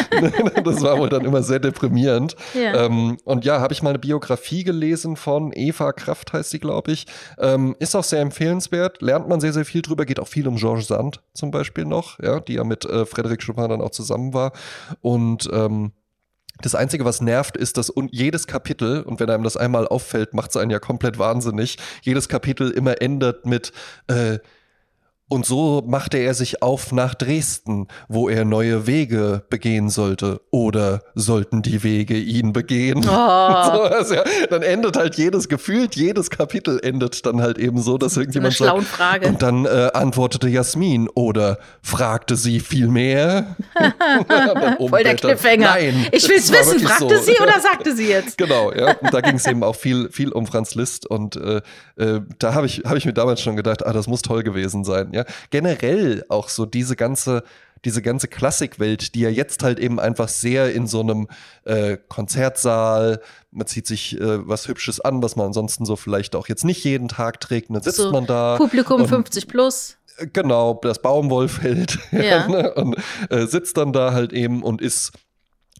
das war wohl dann immer sehr deprimierend. Ja. Ähm, und ja, habe ich mal eine Biografie gelesen von Eva Kraft, heißt sie, glaube ich. Ähm, ist auch sehr empfehlenswert, lernt man sehr, sehr viel drüber, geht auch viel um Georges Sand zum Beispiel noch, ja, die ja mit äh, Frédéric Chopin dann auch zusammen war. Und ähm, das Einzige, was nervt, ist, dass jedes Kapitel, und wenn einem das einmal auffällt, macht es einen ja komplett wahnsinnig, jedes Kapitel immer endet mit äh, und so machte er sich auf nach Dresden, wo er neue Wege begehen sollte. Oder sollten die Wege ihn begehen? Oh. So, also ja, dann endet halt jedes, gefühlt jedes Kapitel endet dann halt eben so, dass So eine irgendjemand schlauen sagt, Frage. und dann äh, antwortete Jasmin oder fragte sie viel mehr. Voll der Cliffhanger. Nein, ich will's es wissen, fragte so. sie oder sagte sie jetzt? Genau, ja. Und da ging es eben auch viel, viel um Franz Liszt und äh, äh, da habe ich, hab ich mir damals schon gedacht, ah, das muss toll gewesen sein. Ja, generell auch so diese ganze diese ganze Klassikwelt, die ja jetzt halt eben einfach sehr in so einem äh, Konzertsaal, man zieht sich äh, was Hübsches an, was man ansonsten so vielleicht auch jetzt nicht jeden Tag trägt, und dann sitzt So, man da. Publikum und- 50 plus. Genau, das Baumwollfeld. Ja. ne, und äh, sitzt dann da halt eben und ist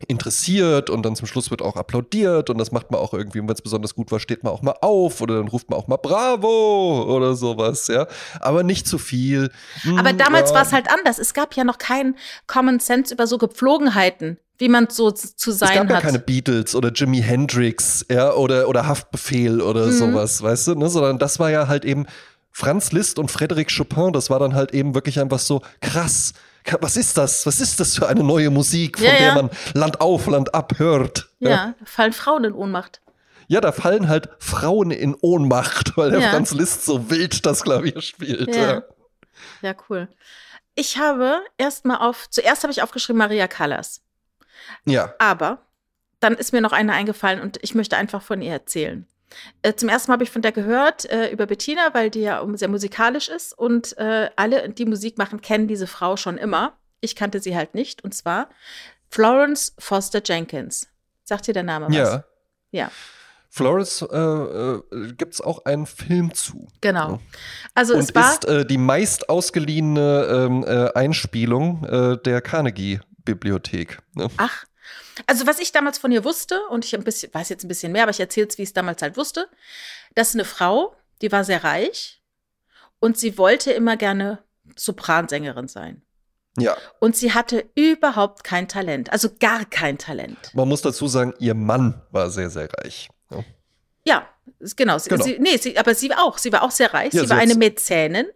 interessiert und dann zum Schluss wird auch applaudiert und das macht man auch irgendwie, wenn es besonders gut war, steht man auch mal auf oder dann ruft man auch mal Bravo oder sowas, ja. Aber nicht zu viel. Hm, Aber damals ja. war es halt anders. Es gab ja noch keinen Common Sense über so Gepflogenheiten, wie man so zu es sein gab ja hat. keine Beatles oder Jimi Hendrix, ja, oder, oder Haftbefehl oder Mhm. sowas, weißt du, ne? Sondern das war ja halt eben Franz Liszt und Frédéric Chopin, das war dann halt eben wirklich einfach so krass. Was ist das? Was ist das für eine neue Musik, von Ja, der ja. man Land auf, Land ab hört? ja, da fallen Frauen in Ohnmacht. Ja, da fallen halt Frauen in Ohnmacht, weil der Ja. Franz Liszt so wild das Klavier spielt. Ja. Ja. Ja, cool. Ich habe erst mal auf, zuerst habe ich aufgeschrieben Maria Callas. ja. Aber dann ist mir noch eine eingefallen und ich möchte einfach von ihr erzählen. Äh, zum ersten Mal habe ich von der gehört äh, über Bettina, weil die ja sehr musikalisch ist und äh, alle, die Musik machen, kennen diese Frau schon immer. Ich kannte sie halt nicht und zwar Florence Foster Jenkins. Sagt dir der Name was? Ja. Ja, Flores äh, äh, gibt es auch einen Film zu. genau. Also Und es war ist äh, die meist ausgeliehene ähm, äh, Einspielung äh, der Carnegie-Bibliothek. Ne? Ach, also was ich damals von ihr wusste, und ich ein bisschen, weiß jetzt ein bisschen mehr, aber ich erzähle es, wie ich es damals halt wusste, dass eine Frau, die war sehr reich und sie wollte immer gerne Sopransängerin sein. Ja, Und sie hatte überhaupt kein Talent, also gar kein Talent. man muss dazu sagen, ihr Mann war sehr, sehr reich. Ne? Ja, ist- genau. Sie, Genau. Sie, nee, sie, aber sie auch. Sie war auch sehr reich. Ja, sie war eine Mäzenin.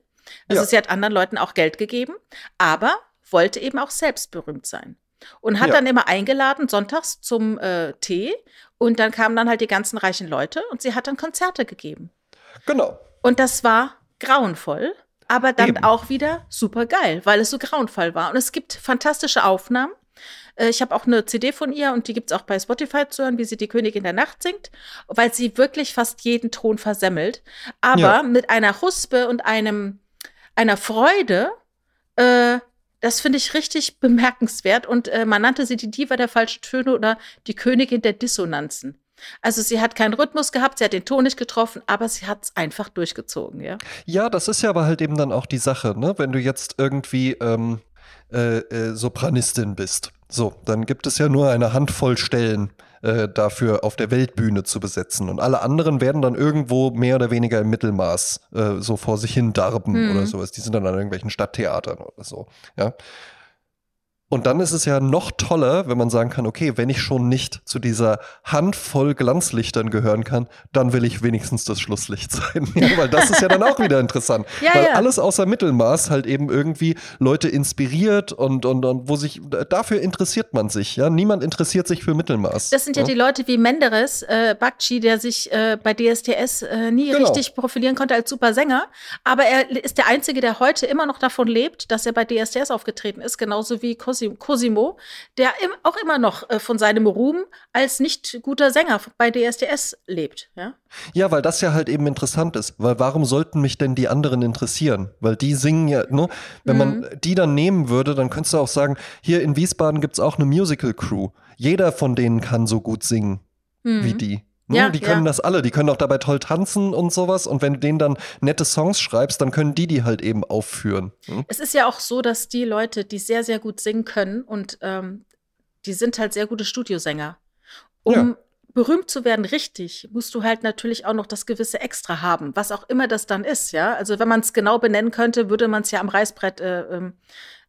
Also Ja. sie hat anderen Leuten auch Geld gegeben, aber wollte eben auch selbst berühmt sein. Und hat Ja. dann immer eingeladen, sonntags zum äh, Tee. Und dann kamen dann halt die ganzen reichen Leute und sie hat dann Konzerte gegeben. Genau. Und das war grauenvoll, aber dann Eben. auch wieder super geil, weil es so grauenvoll war. Und es gibt fantastische Aufnahmen. Äh, ich habe auch eine CD von ihr und die gibt es auch bei Spotify zu hören, wie sie die Königin der Nacht singt, weil sie wirklich fast jeden Ton versemmelt. Aber Ja. mit einer Huspe und einem, einer Freude, äh, das finde ich richtig bemerkenswert. Und äh, man nannte sie die Diva der falschen Töne oder die Königin der Dissonanzen. Also sie hat keinen Rhythmus gehabt, sie hat den Ton nicht getroffen, aber sie hat es einfach durchgezogen, ja. Ja, das ist ja aber halt eben dann auch die Sache, ne? Wenn du jetzt irgendwie ähm, äh, äh, Sopranistin bist, so, dann gibt es ja nur eine Handvoll Stellen äh, dafür auf der Weltbühne zu besetzen. Und alle anderen werden dann irgendwo mehr oder weniger im Mittelmaß äh, so vor sich hin darben Mhm. oder sowas. Die sind dann an irgendwelchen Stadttheatern oder so, ja. Und dann ist es ja noch toller, wenn man sagen kann, okay, wenn ich schon nicht zu dieser Handvoll Glanzlichtern gehören kann, dann will ich wenigstens das Schlusslicht sein. Ja, weil das ist ja dann auch wieder interessant. Ja, weil ja. alles außer Mittelmaß halt eben irgendwie Leute inspiriert und, und, und wo sich, dafür interessiert man sich. Ja, niemand interessiert sich für Mittelmaß. Das sind ja die Leute wie Menderes, äh, Bakci, der sich äh, bei DSDS äh, nie Genau. richtig profilieren konnte als super Sänger. Aber er ist der Einzige, der heute immer noch davon lebt, dass er bei DSDS aufgetreten ist, genauso wie Cosi- Cosimo, der im, auch immer noch äh, von seinem Ruhm als nicht guter Sänger bei DSDS lebt. Ja? Ja, weil das ja halt eben interessant ist. Weil warum sollten mich denn die anderen interessieren? Weil die singen ja, ne? Wenn man Mhm. die dann nehmen würde, dann könntest du auch sagen, hier in Wiesbaden gibt's auch eine Musical-Crew. Jeder von denen kann so gut singen Mhm. wie die. Ne? Ja, die können ja. das alle, die können auch dabei toll tanzen und sowas. Und wenn du denen dann nette Songs schreibst, dann können die die halt eben aufführen. Hm? Es ist ja auch so, dass die Leute, die sehr, sehr gut singen können und ähm, die sind halt sehr gute Studiosänger. Um Ja. berühmt zu werden, richtig, musst du halt natürlich auch noch das gewisse Extra haben, was auch immer das dann ist, ja. Also wenn man es genau benennen könnte, würde man es ja am Reißbrett äh, ähm,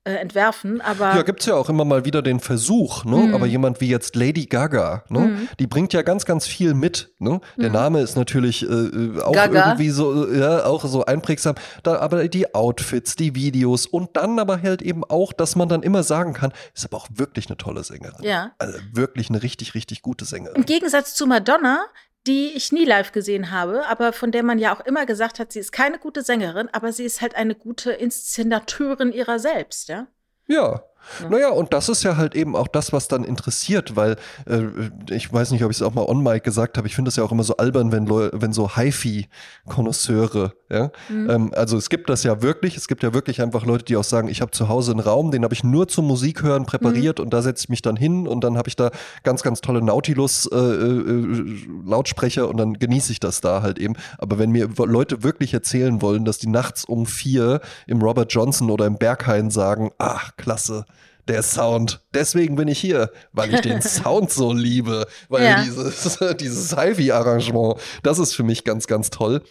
äh, entwerfen, aber Ja, gibt's ja auch immer mal wieder den Versuch, ne? Mhm. Aber jemand wie jetzt Lady Gaga, ne? Mhm. Die bringt ja ganz, ganz viel mit, ne? Der Mhm. Name ist natürlich äh, äh, auch Gaga. irgendwie so, äh, ja, auch so einprägsam. Da, aber die Outfits, die Videos und dann aber halt eben auch, dass man dann immer sagen kann, ist aber auch wirklich eine tolle Sängerin. ja. Also wirklich eine richtig, richtig gute Im Sängerin. Gegensatz zu Madonna, die ich nie live gesehen habe, aber von der man ja auch immer gesagt hat, sie ist keine gute Sängerin, aber sie ist halt eine gute Inszenateurin ihrer selbst, ja. Ja. Ja. Naja, und das ist ja halt eben auch das, was dann interessiert, weil äh, ich weiß nicht, ob ich es auch mal on mic gesagt habe, ich finde es ja auch immer so albern, wenn, Leu wenn so HiFi-Konnoisseure, ja, Mhm. ähm, also es gibt das ja wirklich, es gibt ja wirklich einfach Leute, die auch sagen, ich habe zu Hause einen Raum, den habe ich nur zum Musik hören präpariert Mhm. und da setze ich mich dann hin und dann habe ich da ganz, ganz tolle Nautilus-Lautsprecher und dann genieße ich das da halt eben. Aber wenn mir Leute wirklich erzählen wollen, dass die nachts um vier im Robert Johnson oder im Berghain sagen, ach, klasse. Der Sound. Deswegen bin ich hier, weil ich den Sound so liebe. Weil Ja. dieses, dieses HiFi-Arrangement, das ist für mich ganz, ganz toll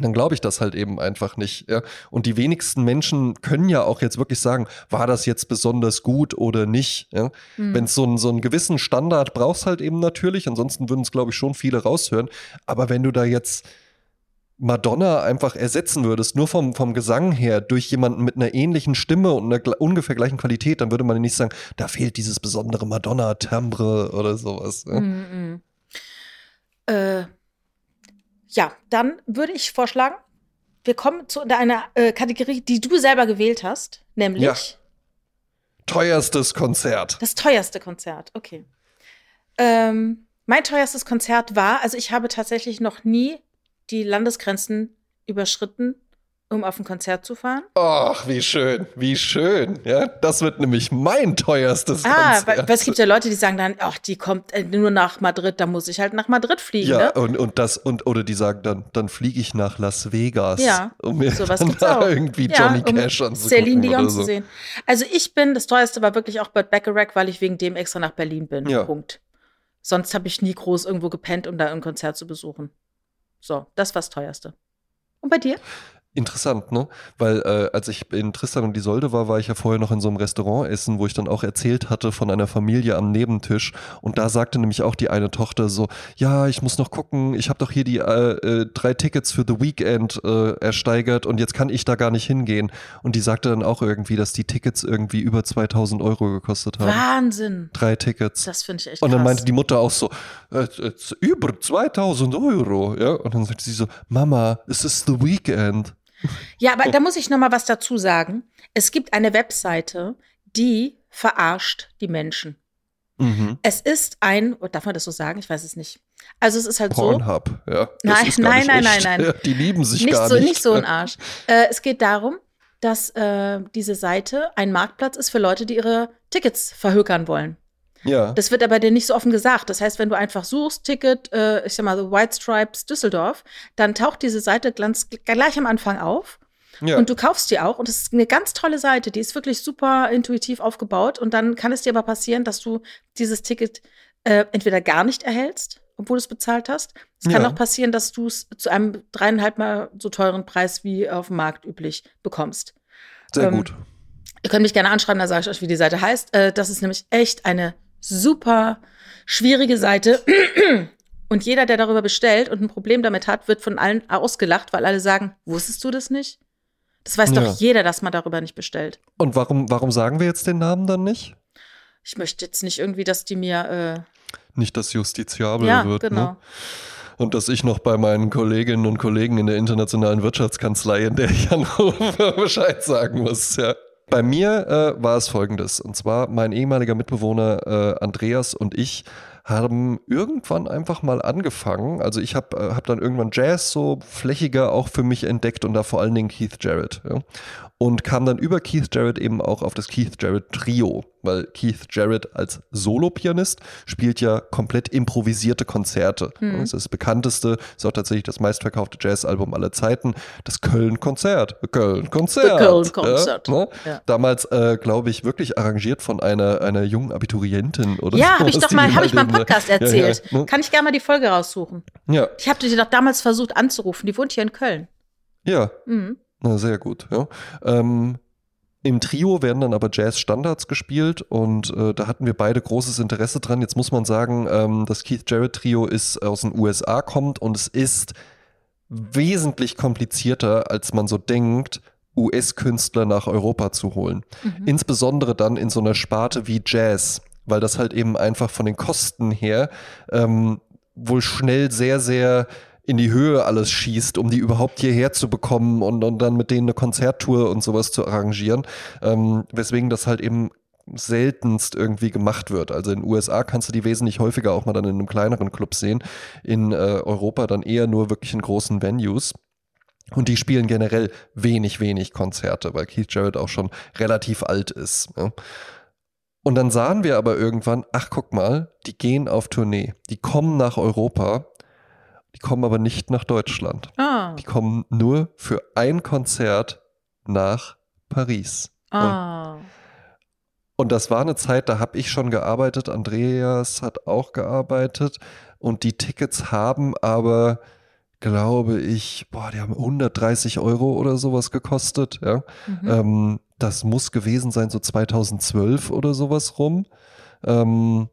dann glaube ich das halt eben einfach nicht. Ja? Und die wenigsten Menschen können ja auch jetzt wirklich sagen, war das jetzt besonders gut oder nicht. Ja? Mhm. Wenn es so, einen- so einen gewissen Standard brauchst halt eben natürlich, ansonsten würden es, glaube ich, schon viele raushören. Aber wenn du da jetzt Madonna einfach ersetzen würdest, nur vom, vom Gesang her, durch jemanden mit einer ähnlichen Stimme und einer ungefähr gleichen Qualität, dann würde man nicht sagen, da fehlt dieses besondere Madonna-Timbre oder sowas. Ja? Mhm, mhm. Äh, ja, dann würde ich vorschlagen, wir kommen zu einer äh, Kategorie, die du selber gewählt hast, nämlich Ja. Teuerstes Konzert. das teuerste Konzert. Okay. Ähm, mein teuerstes Konzert war, also ich habe tatsächlich noch nie die Landesgrenzen überschritten, um auf ein Konzert zu fahren. Ach, wie schön, wie schön. Ja, das wird nämlich mein teuerstes Ah, Konzert. weil, weil es gibt ja Leute, die sagen dann, ach, die kommt äh, nur nach Madrid, da muss ich halt nach Madrid fliegen. ja, ne? und, und das, und, oder die sagen dann, dann fliege ich nach Las Vegas, Ja, um mir sowas dann gibt's da auch. irgendwie Ja, Johnny um Cash anzugucken. Celine Dion oder zu so. sehen. Also ich bin, das teuerste war wirklich auch Burt Bacharach, weil ich wegen dem extra nach Berlin bin. Ja. Punkt. Sonst habe ich nie groß irgendwo gepennt, um da ein Konzert zu besuchen. So, das war das teuerste. Und bei dir? Interessant, ne? Weil äh, als ich in Tristan und Isolde war, war ich ja vorher noch in so einem Restaurant essen, wo ich dann auch erzählt hatte von einer Familie am Nebentisch. Und da sagte nämlich auch die eine Tochter so, ja, ich muss noch gucken, ich habe doch hier die äh, äh, drei Tickets für The Weekend äh, ersteigert und jetzt kann ich da gar nicht hingehen. Und die sagte dann auch irgendwie, dass die Tickets irgendwie über 2000 Euro gekostet haben. Wahnsinn. Drei Tickets. Das finde ich echt Und dann krass. meinte die Mutter auch so, äh, über 2000 Euro. Ja? Und dann sagte sie so, Mama, es ist The Weekend. Ja, aber da muss ich noch mal was dazu sagen. Es gibt eine Webseite, die verarscht die Menschen. Mhm. Es ist ein, oh, darf man das so sagen? Ich weiß es nicht. Also es ist halt so. Pornhub, ja. Das Nein, nein, nein, nein, nein. Ja, Die lieben sich nicht gar so, nicht. nicht so ein Arsch. Äh, es geht darum, dass äh, diese Seite ein Marktplatz ist für Leute, die ihre Tickets verhökern wollen. Ja. Das wird aber dir nicht so offen gesagt. Das heißt, wenn du einfach suchst, Ticket, äh, ich sag mal so White Stripes Düsseldorf, dann taucht diese Seite ganz, gleich am Anfang auf ja. und du kaufst die auch. Und es ist eine ganz tolle Seite, die ist wirklich super intuitiv aufgebaut. Und dann kann es dir aber passieren, dass du dieses Ticket äh, entweder gar nicht erhältst, obwohl du es bezahlt hast. Es kann Ja. auch passieren, dass du es zu einem dreieinhalb Mal so teuren Preis wie auf dem Markt üblich bekommst. Sehr ähm, gut. Ihr könnt mich gerne anschreiben, da sage ich euch, wie die Seite heißt. Äh, das ist nämlich echt eine super schwierige Seite. Und jeder, der darüber bestellt und ein Problem damit hat, wird von allen ausgelacht, weil alle sagen, wusstest du das nicht? Das weiß Ja. doch jeder, dass man darüber nicht bestellt. Und warum, warum sagen wir jetzt den Namen dann nicht? Ich möchte jetzt nicht irgendwie, dass die mir Nicht, dass justiziabel äh, ja, wird. genau. Ne? Und dass ich noch bei meinen Kolleginnen und Kollegen in der internationalen Wirtschaftskanzlei, in der ich anrufe, Bescheid sagen muss. Ja. Bei mir äh, war es folgendes. Und zwar mein ehemaliger Mitbewohner äh, Andreas und ich haben irgendwann einfach mal angefangen. Also ich habe äh, hab dann irgendwann Jazz so flächiger auch für mich entdeckt und da vor allen Dingen Keith Jarrett. Ja. Und kam dann über Keith Jarrett eben auch auf das Keith Jarrett Trio, weil Keith Jarrett als Solo-Pianist spielt ja komplett improvisierte Konzerte. Hm. Das ist das bekannteste, ist auch tatsächlich das meistverkaufte Jazzalbum aller Zeiten, das Köln-Konzert. Köln-Konzert. Köln-Konzert. Ja, ne? Ja. Damals, äh, glaube ich, wirklich arrangiert von einer, einer jungen Abiturientin oder Ja, so. habe ich doch mal, habe ich mal im Podcast erzählt. Ja, ja, Kann ich gerne mal die Folge raussuchen. ja, Ich habe die doch damals versucht anzurufen. Die wohnt hier in Köln. ja. Mhm. Na, sehr gut, ja. Ähm, Im Trio werden dann aber Jazz-Standards gespielt und äh, da hatten wir beide großes Interesse dran. Jetzt muss man sagen, ähm, das Keith Jarrett-Trio ist aus den USA kommt und es ist wesentlich komplizierter, als man so denkt, US-Künstler nach Europa zu holen. Mhm. Insbesondere dann in so einer Sparte wie Jazz, weil das halt eben einfach von den Kosten her ähm, wohl schnell sehr, sehr in die Höhe alles schießt, um die überhaupt hierher zu bekommen und, und dann mit denen eine Konzerttour und sowas zu arrangieren. Ähm, weswegen das halt eben seltenst irgendwie gemacht wird. Also in den USA kannst du die wesentlich häufiger auch mal dann in einem kleineren Club sehen. In äh, Europa dann eher nur wirklich in großen Venues. Und die spielen generell wenig, wenig Konzerte, weil Keith Jarrett auch schon relativ alt ist. Ja. Und dann sahen wir aber irgendwann, ach guck mal, die gehen auf Tournee. Die kommen nach Europa, kommen aber nicht nach Deutschland. Ah. Die kommen nur für ein Konzert nach Paris. Ah. Und das war eine Zeit, da habe ich schon gearbeitet, Andreas hat auch gearbeitet und die Tickets haben aber, glaube ich, boah, die haben 130 Euro oder sowas gekostet. Ja. Mhm. Ähm, das muss gewesen sein, so 2012 oder sowas rum. Ähm,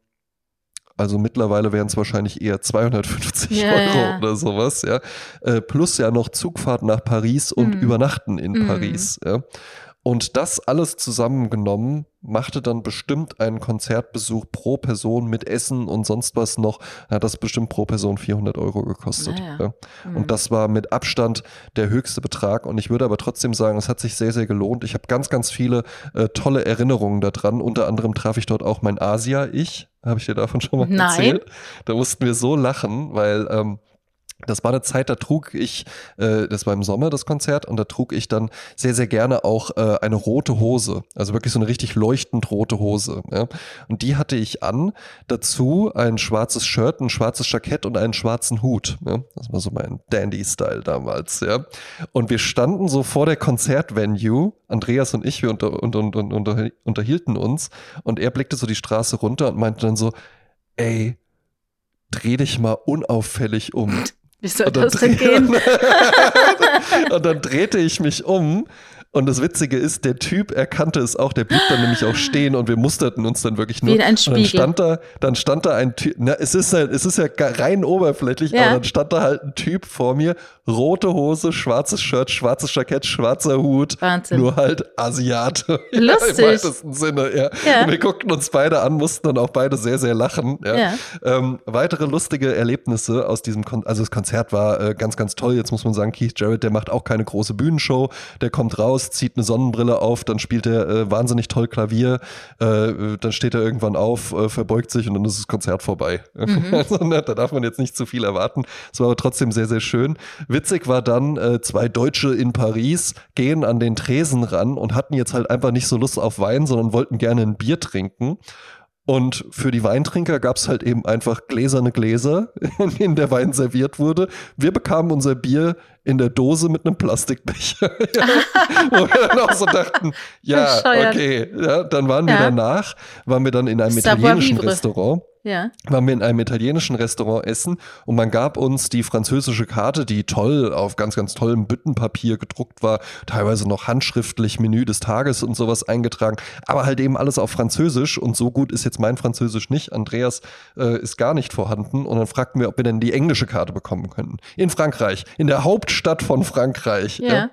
also mittlerweile wären es wahrscheinlich eher 250 Ja, Euro ja. oder sowas, ja. Äh, plus ja noch Zugfahrt nach Paris und Mhm. Übernachten in Mhm. Paris, ja. Und das alles zusammengenommen machte dann bestimmt einen Konzertbesuch pro Person mit Essen und sonst was noch, hat das bestimmt pro Person 400 Euro gekostet. Naja. Ja. Mhm. Und das war mit Abstand der höchste Betrag. Und ich würde aber trotzdem sagen, es hat sich sehr, sehr gelohnt. Ich habe ganz, ganz viele äh, tolle Erinnerungen daran. Unter anderem traf ich dort auch mein Asia-Ich. Habe ich dir davon schon mal Nein. erzählt? Da mussten wir so lachen, weil ähm, das war eine Zeit, da trug ich, äh, das war im Sommer das Konzert, und da trug ich dann sehr, sehr gerne auch äh, eine rote Hose. Also wirklich so eine richtig leuchtend rote Hose. Ja? Und die hatte ich an. Dazu ein schwarzes Shirt, ein schwarzes Jackett und einen schwarzen Hut. Ja? Das war so mein Dandy-Style damals. Ja? Und wir standen so vor der Konzertvenue, Andreas und ich, wir unter, unter, unter, unter, unterhielten uns. Und er blickte so die Straße runter und meinte dann so, ey, dreh dich mal unauffällig um. Wie soll das denn gehen? und dann drehte ich mich um. Und das Witzige ist, der Typ erkannte es auch, der blieb dann nämlich auch stehen und wir musterten uns dann wirklich nur. Wie in ein und dann Spiegel. stand da, dann stand da ein Typ, na, es ist halt, es ist ja rein oberflächlich, Ja. aber dann stand da halt ein Typ vor mir, rote Hose, schwarzes Shirt, schwarzes Jackett, schwarzer Hut, Wahnsinn. nur halt Asiate. Lustig. Im weitesten Sinne, ja. Ja. Und wir guckten uns beide an, mussten dann auch beide sehr, sehr lachen. Ja. Ja. Ähm, weitere lustige Erlebnisse aus diesem Kon also das Konzert war äh, ganz, ganz toll. Jetzt muss man sagen, Keith Jarrett, der macht auch keine große Bühnenshow. Der kommt raus, raus, zieht eine Sonnenbrille auf, dann spielt er äh, wahnsinnig toll Klavier, äh, dann steht er irgendwann auf, äh, verbeugt sich und dann ist das Konzert vorbei. Mhm. Also, ne, da darf man jetzt nicht zu viel erwarten. Es war aber trotzdem sehr, sehr schön. Witzig war dann, äh, zwei Deutsche in Paris gehen an den Tresen ran und hatten jetzt halt einfach nicht so Lust auf Wein, sondern wollten gerne ein Bier trinken. Und für die Weintrinker gab es halt eben einfach gläserne Gläser, in denen der Wein serviert wurde. Wir bekamen unser Bier in der Dose mit einem Plastikbecher. ja, wo wir dann auch so dachten, ja, okay. Ja, dann waren ja. wir danach, waren wir dann in einem italienischen Restaurant ja. waren wir in einem italienischen Restaurant essen und man gab uns die französische Karte, die toll auf ganz, ganz tollem Büttenpapier gedruckt war, teilweise noch handschriftlich Menü des Tages und sowas eingetragen, aber halt eben alles auf Französisch und so gut ist jetzt mein Französisch nicht. Andreas äh, ist gar nicht vorhanden und dann fragten wir, ob wir denn die englische Karte bekommen könnten. In Frankreich, in der Hauptstadt von Frankreich. Ja. ja.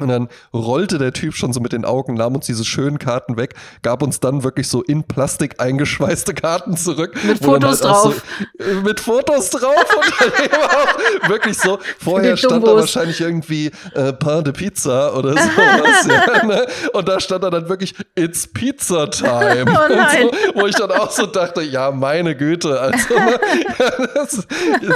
Und dann rollte der Typ schon so mit den Augen, nahm uns diese schönen Karten weg, gab uns dann wirklich so in Plastik eingeschweißte Karten zurück. Mit Fotos halt drauf. So, äh, mit Fotos drauf und dann eben auch wirklich so, vorher stand da wahrscheinlich irgendwie äh, Pain de Pizza oder sowas. ja, ne? Und da stand dann wirklich, it's Pizza Time. Oh so, wo ich dann auch so dachte, ja, meine Güte. Also, ne? das,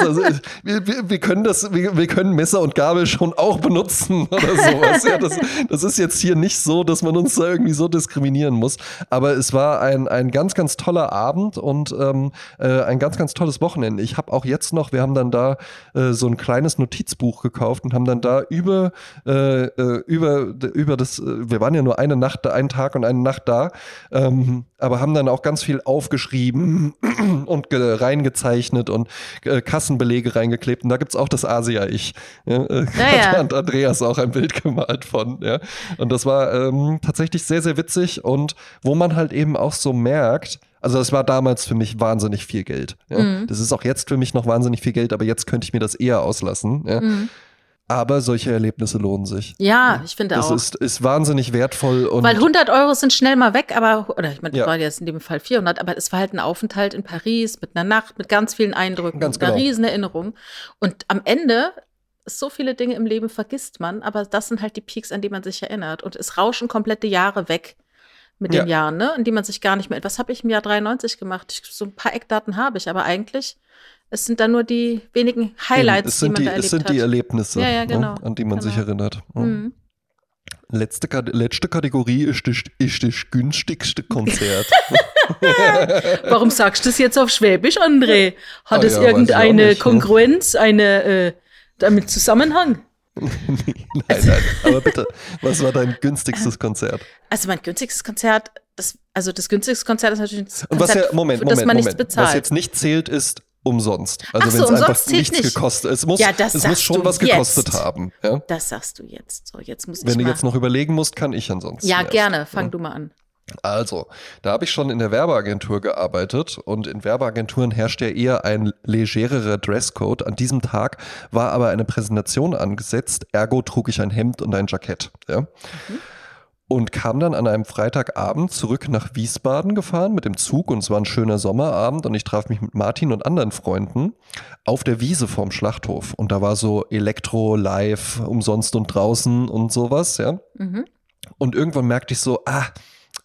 also wir, wir, können das, wir, wir können Messer und Gabel schon auch benutzen oder sowas sowas. Ja, das, das, ist jetzt hier nicht so, dass man uns da irgendwie so diskriminieren muss. Aber es war ein, ein ganz, ganz toller Abend und ähm, äh, ein ganz, ganz tolles Wochenende. Ich habe auch jetzt noch, wir haben dann da äh, so ein kleines Notizbuch gekauft und haben dann da über, äh, äh über, über das, äh, wir waren ja nur eine Nacht, einen Tag und eine Nacht da, ähm, aber haben dann auch ganz viel aufgeschrieben und reingezeichnet und äh, Kassenbelege reingeklebt. Und da gibt es auch das Asia-Ich. Ja, äh, ja. Hat Andreas auch ein Bild gemalt von. Ja. Und das war ähm, tatsächlich sehr, sehr witzig und wo man halt eben auch so merkt, also das war damals für mich wahnsinnig viel Geld. Ja. Mhm. Das ist auch jetzt für mich noch wahnsinnig viel Geld, aber jetzt könnte ich mir das eher auslassen. Ja. Mhm. Aber solche Erlebnisse lohnen sich. Ja, ich finde das auch. Das ist, ist wahnsinnig wertvoll. Und Weil 100 Euro sind schnell mal weg, aber, oder ich meine, das ja. war jetzt in dem Fall 400, aber es war halt ein Aufenthalt in Paris mit einer Nacht, mit ganz vielen Eindrücken, ganz genau. einer riesen Erinnerung. Und am Ende, so viele Dinge im Leben vergisst man, aber das sind halt die Peaks, an die man sich erinnert. Und es rauschen komplette Jahre weg mit den ja. Jahren, ne? in die man sich gar nicht mehr. Was habe ich im Jahr 93 gemacht? So ein paar Eckdaten habe ich, aber eigentlich es sind dann nur die wenigen Highlights, es sind die man die, da Es sind hat. die Erlebnisse, ja, ja, ne, genau. ne, an die man genau. sich erinnert. Mhm. Letzte, letzte Kategorie ist das, ist das günstigste Konzert. Warum sagst du das jetzt auf Schwäbisch, André? Hat ah, es ja, irgendeine nicht, Kongruenz, eine äh, damit Zusammenhang? nein, nein, aber bitte, was war dein günstigstes Konzert? Also mein günstigstes Konzert, das, also das günstigste Konzert ist natürlich das Und was ja, Moment, Moment, Moment. Was jetzt nicht zählt, ist umsonst. Also wenn es einfach nichts nicht. gekostet Es muss, ja, es muss schon was jetzt. gekostet haben. Ja? Das sagst du jetzt. So, jetzt muss wenn ich du jetzt noch überlegen musst, kann ich ansonsten. Ja, erst. gerne. Fang ja. du mal an. Also, da habe ich schon in der Werbeagentur gearbeitet und in Werbeagenturen herrscht ja eher ein legererer Dresscode. An diesem Tag war aber eine Präsentation angesetzt, ergo trug ich ein Hemd und ein Jackett. Ja? Mhm und kam dann an einem Freitagabend zurück nach Wiesbaden gefahren mit dem Zug und es war ein schöner Sommerabend und ich traf mich mit Martin und anderen Freunden auf der Wiese vorm Schlachthof und da war so Elektro live umsonst und draußen und sowas, ja. Mhm. Und irgendwann merkte ich so, ah,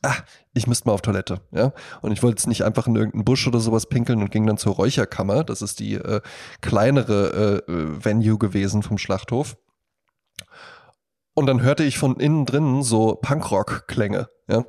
ah, ich müsste mal auf Toilette, ja. Und ich wollte jetzt nicht einfach in irgendeinen Busch oder sowas pinkeln und ging dann zur Räucherkammer. Das ist die äh, kleinere äh, äh Venue gewesen vom Schlachthof. Und dann hörte ich von innen drinnen so Punkrock-Klänge, ja.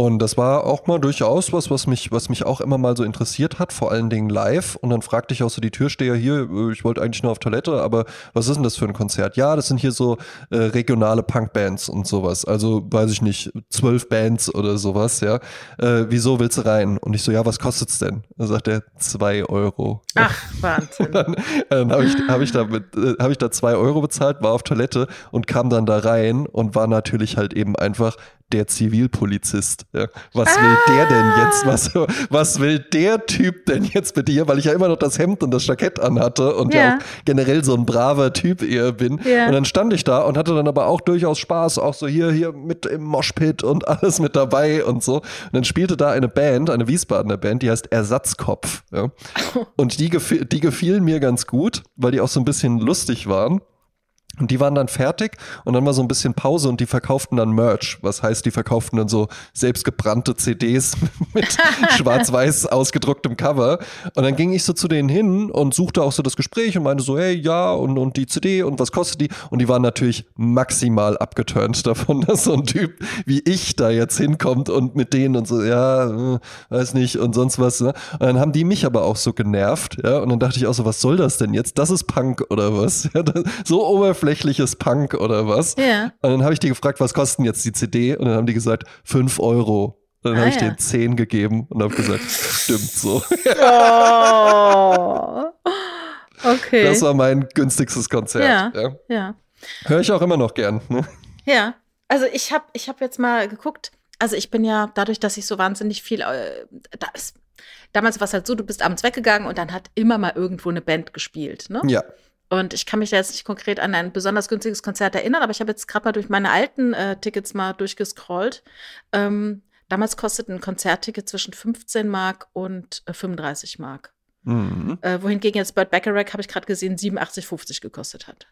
Und das war auch mal durchaus was, was mich, was mich auch immer mal so interessiert hat, vor allen Dingen live. Und dann fragte ich auch so die Türsteher hier, äh, ich wollte eigentlich nur auf Toilette, aber was ist denn das für ein Konzert? Ja, das sind hier so äh, regionale Punkbands und sowas. Also weiß ich nicht, zwölf Bands oder sowas, ja. Äh, wieso willst du rein? Und ich so, ja, was kostet's denn? Da sagt er, zwei Euro. Ach, Wahnsinn. dann, dann habe ich, hab ich, da äh, hab ich da zwei Euro bezahlt, war auf Toilette und kam dann da rein und war natürlich halt eben einfach der Zivilpolizist. Ja. Was ah. will der denn jetzt? Was, was will der Typ denn jetzt mit dir? Weil ich ja immer noch das Hemd und das Jackett anhatte und ja, ja auch generell so ein braver Typ eher bin. Ja. Und dann stand ich da und hatte dann aber auch durchaus Spaß, auch so hier, hier mit im Moshpit und alles mit dabei und so. Und dann spielte da eine Band, eine Wiesbadener Band, die heißt Ersatzkopf. Ja. Und die, gefiel, die gefielen mir ganz gut, weil die auch so ein bisschen lustig waren. Und die waren dann fertig und dann war so ein bisschen Pause und die verkauften dann Merch. Was heißt, die verkauften dann so selbstgebrannte CDs mit schwarz-weiß ausgedrucktem Cover. Und dann ging ich so zu denen hin und suchte auch so das Gespräch und meinte so, hey, ja, und, und die CD und was kostet die? Und die waren natürlich maximal abgeturnt davon, dass so ein Typ wie ich da jetzt hinkommt und mit denen und so, ja, äh, weiß nicht und sonst was. Ne? Und dann haben die mich aber auch so genervt, ja. Und dann dachte ich auch so, was soll das denn jetzt? Das ist Punk oder was? Ja, das, so oberflächlich oberflächliches Punk oder was. Ja. Und dann habe ich die gefragt, was kosten jetzt die CD? Und dann haben die gesagt, 5 Euro. Und dann Ah, habe ich ja. denen 10 gegeben und habe gesagt, stimmt so. Oh. Okay. Das war mein günstigstes Konzert. Ja. Ja. ja. Höre ich auch immer noch gern. Ne? Ja. Also ich habe ich hab jetzt mal geguckt. Also ich bin ja dadurch, dass ich so wahnsinnig viel, äh, da ist, damals war es halt so, du bist abends weggegangen und dann hat immer mal irgendwo eine Band gespielt. Ne? Ja. Und ich kann mich da jetzt nicht konkret an ein besonders günstiges Konzert erinnern, aber ich habe jetzt gerade mal durch meine alten äh, Tickets mal durchgescrollt. Ähm, damals kostete ein Konzertticket zwischen 15 Mark und äh, 35 Mark. Mhm. Äh, wohingegen jetzt Burt Bacharach, habe ich gerade gesehen, 87,50 gekostet hat.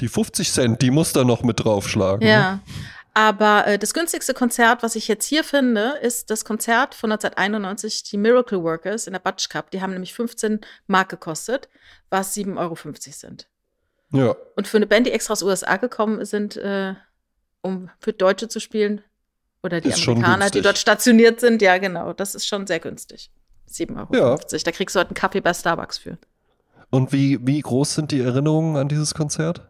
Die 50 Cent, die muss da noch mit draufschlagen. Ja. Aber äh, das günstigste Konzert, was ich jetzt hier finde, ist das Konzert von 1991, die Miracle Workers in der Butch Cup. Die haben nämlich 15 Mark gekostet, was 7,50 Euro sind. Ja. Und für eine Band, die extra aus USA gekommen sind, äh, um für Deutsche zu spielen, oder die Ist Amerikaner, die dort stationiert sind, ja, genau, das ist schon sehr günstig. 7,50 Euro. Ja. Da kriegst du heute einen Kaffee bei Starbucks für. Und wie, wie groß sind die Erinnerungen an dieses Konzert?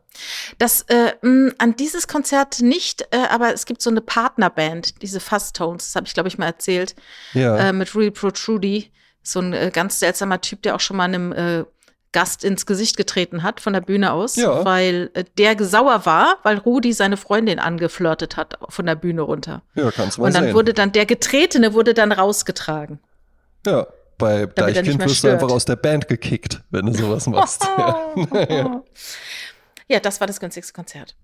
Das äh, mh, an dieses Konzert nicht, äh, aber es gibt so eine Partnerband, diese Fuzz Tones, das habe ich glaube ich mal erzählt, Ja. äh, mit Real Protrudy, so ein äh, ganz seltsamer Typ, der auch schon mal einem äh, Gast ins Gesicht getreten hat von der Bühne aus, Ja. weil äh, der sauer war, weil Rudi seine Freundin angeflirtet hat von der Bühne runter. ja, kannst du mal Und dann sehen. wurde dann der Getretene wurde dann rausgetragen. ja. Bei nicht Deichkind wirst du einfach aus der Band gekickt, wenn du sowas machst. ja. ja, das war das günstigste Konzert.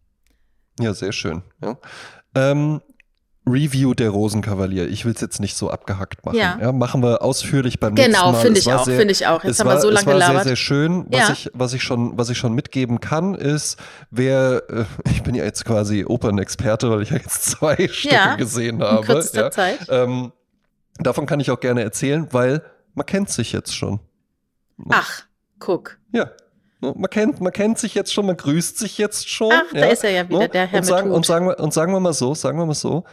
Ja, sehr schön. Ja. Ähm, Review der Rosenkavalier. Ich will es jetzt nicht so abgehackt machen. Ja. machen wir ausführlich beim nächsten Genau, Mal. finde Es ich auch, finde ich auch. Jetzt es haben war, wir so es lange war sehr, gelabert. sehr schön. Was, Ja. ich, was, ich schon, was ich schon mitgeben kann, ist, wer, äh, ich bin ja jetzt quasi Opernexperte, weil ich ja jetzt zwei Stücke Ja, gesehen In habe. kürzester ja. Zeit. Ähm, davon kann ich auch gerne erzählen, weil man kennt sich jetzt schon. Ach, guck. Ja. Man kennt, man kennt sich jetzt schon, man grüßt sich jetzt schon. Ach, da ist er ja wieder, Ne? der Herr und sagen, und, sagen wir, und sagen wir mal so, sagen wir mal so,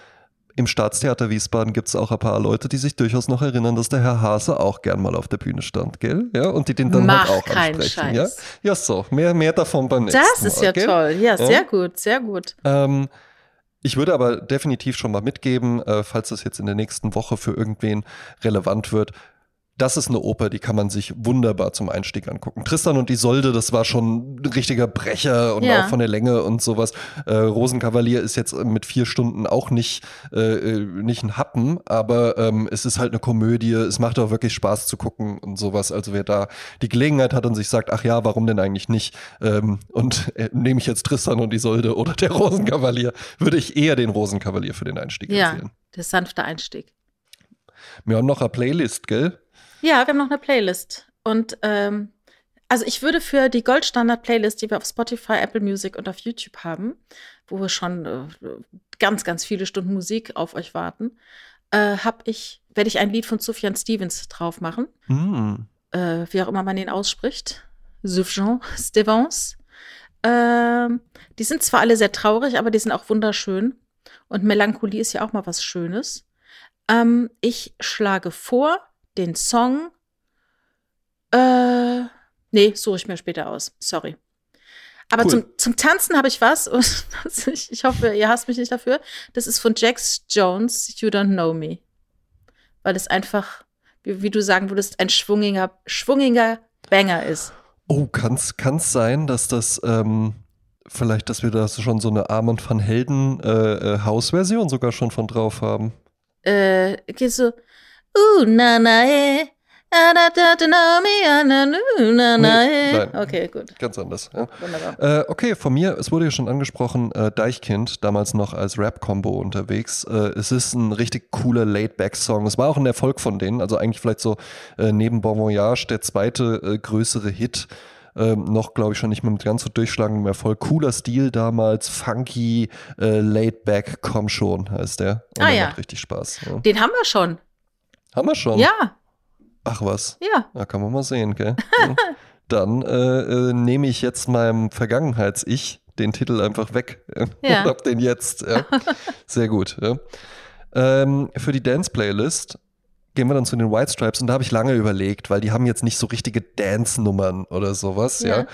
im Staatstheater Wiesbaden gibt es auch ein paar Leute, die sich durchaus noch erinnern, dass der Herr Hase auch gern mal auf der Bühne stand, gell? Ja, und die den dann Mach halt auch keinen ansprechen. Scheiß. Ja? ja, so, mehr, mehr davon beim nächsten Das ist Mal, ja gell? toll. Ja, Ja. sehr gut, sehr gut. Ähm, ich würde aber definitiv schon mal mitgeben, äh, falls das jetzt in der nächsten Woche für irgendwen relevant wird. Das ist eine Oper, die kann man sich wunderbar zum Einstieg angucken. Tristan und Isolde, das war schon ein richtiger Brecher und Ja. auch von der Länge und sowas. Äh, Rosenkavalier ist jetzt mit vier Stunden auch nicht, äh, äh, nicht ein Happen, aber ähm, es ist halt eine Komödie. Es macht auch wirklich Spaß zu gucken und sowas. Also wer da die Gelegenheit hat und sich sagt, ach ja, warum denn eigentlich nicht? Ähm, und äh, nehme ich jetzt Tristan und Isolde oder der Rosenkavalier, würde ich eher den Rosenkavalier für den Einstieg Ja, empfehlen. der sanfte Einstieg. Wir haben noch eine Playlist, gell? Ja, wir haben noch eine Playlist. Und ähm, also ich würde für die Goldstandard-Playlist, die wir auf Spotify, Apple Music und auf YouTube haben, wo wir schon äh, ganz, ganz viele Stunden Musik auf euch warten, äh, hab ich, werde ich ein Lied von Sufjan Stevens drauf machen. Hm. äh, wie auch immer man ihn ausspricht, Sufjan Stevens. Ähm, die sind zwar alle sehr traurig, aber die sind auch wunderschön. Und Melancholie ist ja auch mal was Schönes. Ähm, ich schlage vor, den Song. Äh, nee, suche ich mir später aus. Sorry. Aber Cool. zum, zum Tanzen habe ich was. Und ich, ich hoffe, ihr hasst mich nicht dafür. Das ist von Jax Jones, You Don't Know Me. Weil es einfach, wie, wie du sagen würdest, ein schwungiger, schwungiger Banger ist. Oh, kann es sein, dass das ähm, vielleicht, dass wir da schon so eine Armand van Helden äh, äh, Hausversion sogar schon von drauf haben? Äh, geht so, uh, na, na, eh. Nee, nein. Okay, gut. Ganz anders. Ja. Wunderbar. Äh, okay, von mir, es wurde ja schon angesprochen, äh, Deichkind, damals noch als Rap-Combo unterwegs. Äh, es ist ein richtig cooler Laid-Back-Song. Es war auch ein Erfolg von denen, also eigentlich vielleicht so äh, neben Bon Voyage der zweite äh, größere Hit. Ähm, noch, glaube ich, schon nicht mehr mit ganz so durchschlagendem Erfolg. Cooler Stil damals, funky, äh, laid back, komm schon, heißt der. Und Ah, der ja. macht richtig Spaß. Ja. Den haben wir schon. Haben wir schon? Ja, Ach was. ja. Da kann man mal sehen, gell? Ja. Dann äh, äh, nehme ich jetzt meinem Vergangenheits-Ich den Titel einfach weg. Ja. Und hab den jetzt. Ja. Sehr gut. Ja. Ähm, für die Dance-Playlist gehen wir dann zu den White Stripes und da habe ich lange überlegt, weil die haben jetzt nicht so richtige Dance-Nummern oder sowas, ja. Ja.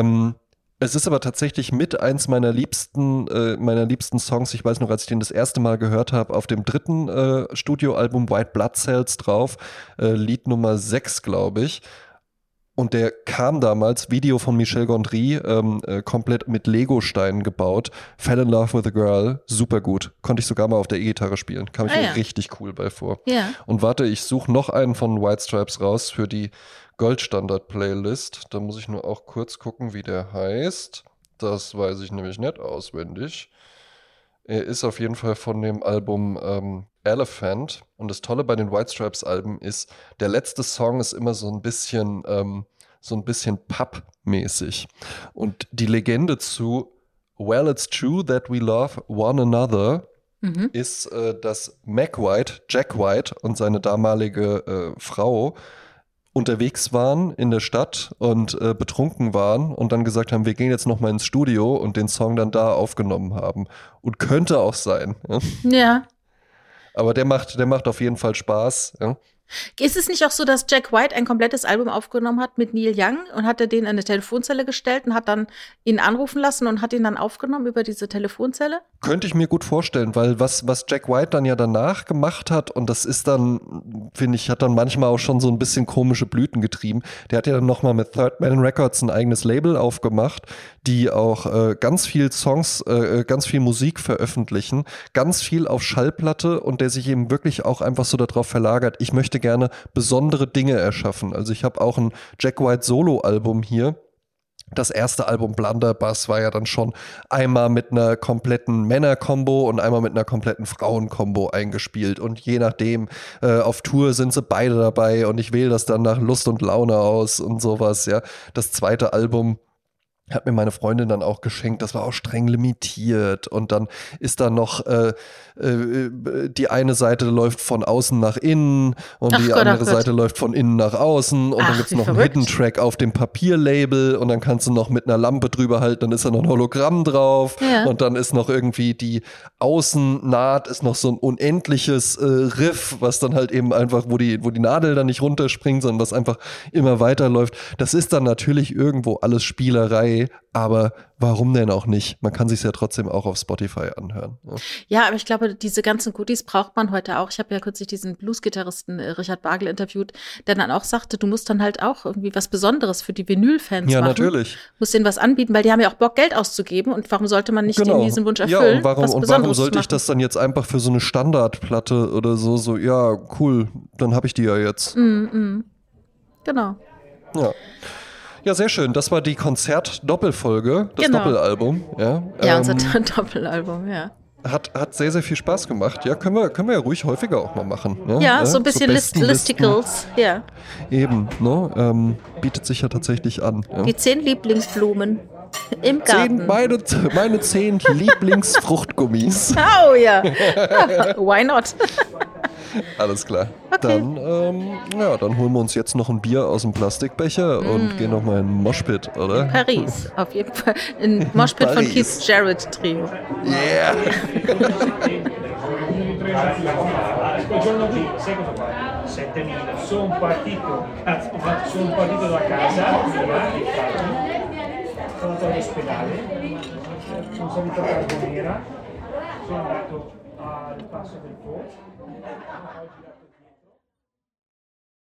Ähm, es ist aber tatsächlich mit eins meiner liebsten, äh, meiner liebsten Songs. Ich weiß noch, als ich den das erste Mal gehört habe, auf dem dritten äh, Studioalbum White Blood Cells drauf, äh, Lied Nummer 6, glaube ich. Und der kam damals, Video von Michel Gondry, ähm, äh, komplett mit Lego-Steinen gebaut. Fell in Love with a Girl, super gut. Konnte ich sogar mal auf der E-Gitarre spielen. Kam ich Ah, mir ja. richtig cool bei vor. Ja. Und warte, ich suche noch einen von White Stripes raus für die Goldstandard-Playlist. Da muss ich nur auch kurz gucken, wie der heißt. Das weiß ich nämlich nicht auswendig. Er ist auf jeden Fall von dem Album ähm, Elephant. Und das Tolle bei den White Stripes Alben ist, der letzte Song ist immer so ein bisschen, ähm, so ein bisschen Pub-mäßig. Und die Legende zu Well, it's true that we love one another Mhm. ist, äh, dass Mac White, Jack White und seine damalige äh, Frau unterwegs waren in der Stadt und äh, betrunken waren und dann gesagt haben, wir gehen jetzt noch mal ins Studio und den Song dann da aufgenommen haben. Und könnte auch sein. Ja? Ja. Aber der macht, der macht auf jeden Fall Spaß. Ja? Ist es nicht auch so, dass Jack White ein komplettes Album aufgenommen hat mit Neil Young und hat er den in eine Telefonzelle gestellt und hat dann ihn anrufen lassen und hat ihn dann aufgenommen über diese Telefonzelle? Könnte ich mir gut vorstellen, weil was, was Jack White dann ja danach gemacht hat, und das ist dann, finde ich, hat dann manchmal auch schon so ein bisschen komische Blüten getrieben. Der hat ja dann nochmal mit Third Man Records ein eigenes Label aufgemacht, die auch äh, ganz viel Songs, äh, ganz viel Musik veröffentlichen, ganz viel auf Schallplatte und der sich eben wirklich auch einfach so darauf verlagert, ich möchte gerne besondere Dinge erschaffen. Also ich habe auch ein Jack White Solo-Album hier. Das erste Album Blunderbuss war ja dann schon einmal mit einer kompletten Männer-Kombo und einmal mit einer kompletten Frauen-Kombo eingespielt. Und je nachdem, äh, auf Tour sind sie beide dabei und ich wähle das dann nach Lust und Laune aus und sowas, ja. Das zweite Album hat mir meine Freundin dann auch geschenkt. Das war auch streng limitiert. Und dann ist da noch äh, äh, die eine Seite läuft von außen nach innen und Ach die Gott, andere Gott. Seite läuft von innen nach außen. Und Ach, dann gibt es noch einen verrückt. Hidden Track auf dem Papierlabel und dann kannst du noch mit einer Lampe drüber halten, dann ist da noch ein Hologramm drauf Ja. und dann ist noch irgendwie die Außennaht ist noch so ein unendliches äh, Riff, was dann halt eben einfach, wo die, wo die Nadel dann nicht runterspringt, sondern was einfach immer weiterläuft. Das ist dann natürlich irgendwo alles Spielerei, aber warum denn auch nicht? Man kann sich ja trotzdem auch auf Spotify anhören. Ja. Ja, aber ich glaube, diese ganzen Goodies braucht man heute auch. Ich habe ja kürzlich diesen Blues-Gitarristen äh, Richard Bagel interviewt, der dann auch sagte, du musst dann halt auch irgendwie was Besonderes für die Vinyl-Fans Ja, machen. natürlich. Musst denen was anbieten, weil die haben ja auch Bock, Geld auszugeben. Und warum sollte man nicht denen diesen Wunsch erfüllen? Genau. Ja, und warum, und warum sollte ich das dann jetzt einfach für so eine Standardplatte oder so, so, ja, cool, dann habe ich die ja jetzt. Mm, mm. Genau. Ja. Ja, sehr schön. Das war die Konzert-Doppelfolge, das Genau. Doppelalbum. Ja, Ja, Ähm, unser Doppelalbum, ja. hat, hat sehr, sehr viel Spaß gemacht. Ja, können wir, können wir ja ruhig häufiger auch mal machen. Ja, Ja, Ja, so ein bisschen List besten Listicles. Ja. Eben, ne? Ähm, bietet sich ja tatsächlich an. Ja. Die zehn Lieblingsblumen im Zehn, Garten. meine, meine zehn Lieblingsfruchtgummis. Oh ja. Why not? Alles klar. Okay. Dann, ähm, ja, dann holen wir uns jetzt noch ein Bier aus dem Plastikbecher Mm. und gehen noch mal in den Moshpit, oder? Paris, auf jeden Fall. Ein Moshpit von. Keith Jarrett Trio. Yeah! Quel giorno qui, sai cosa fa? 7.000. Sono partito, sono partito da casa, sono andato all'ospedale, sono salito a Carbonera, sono andato al passo del Po, Thank you.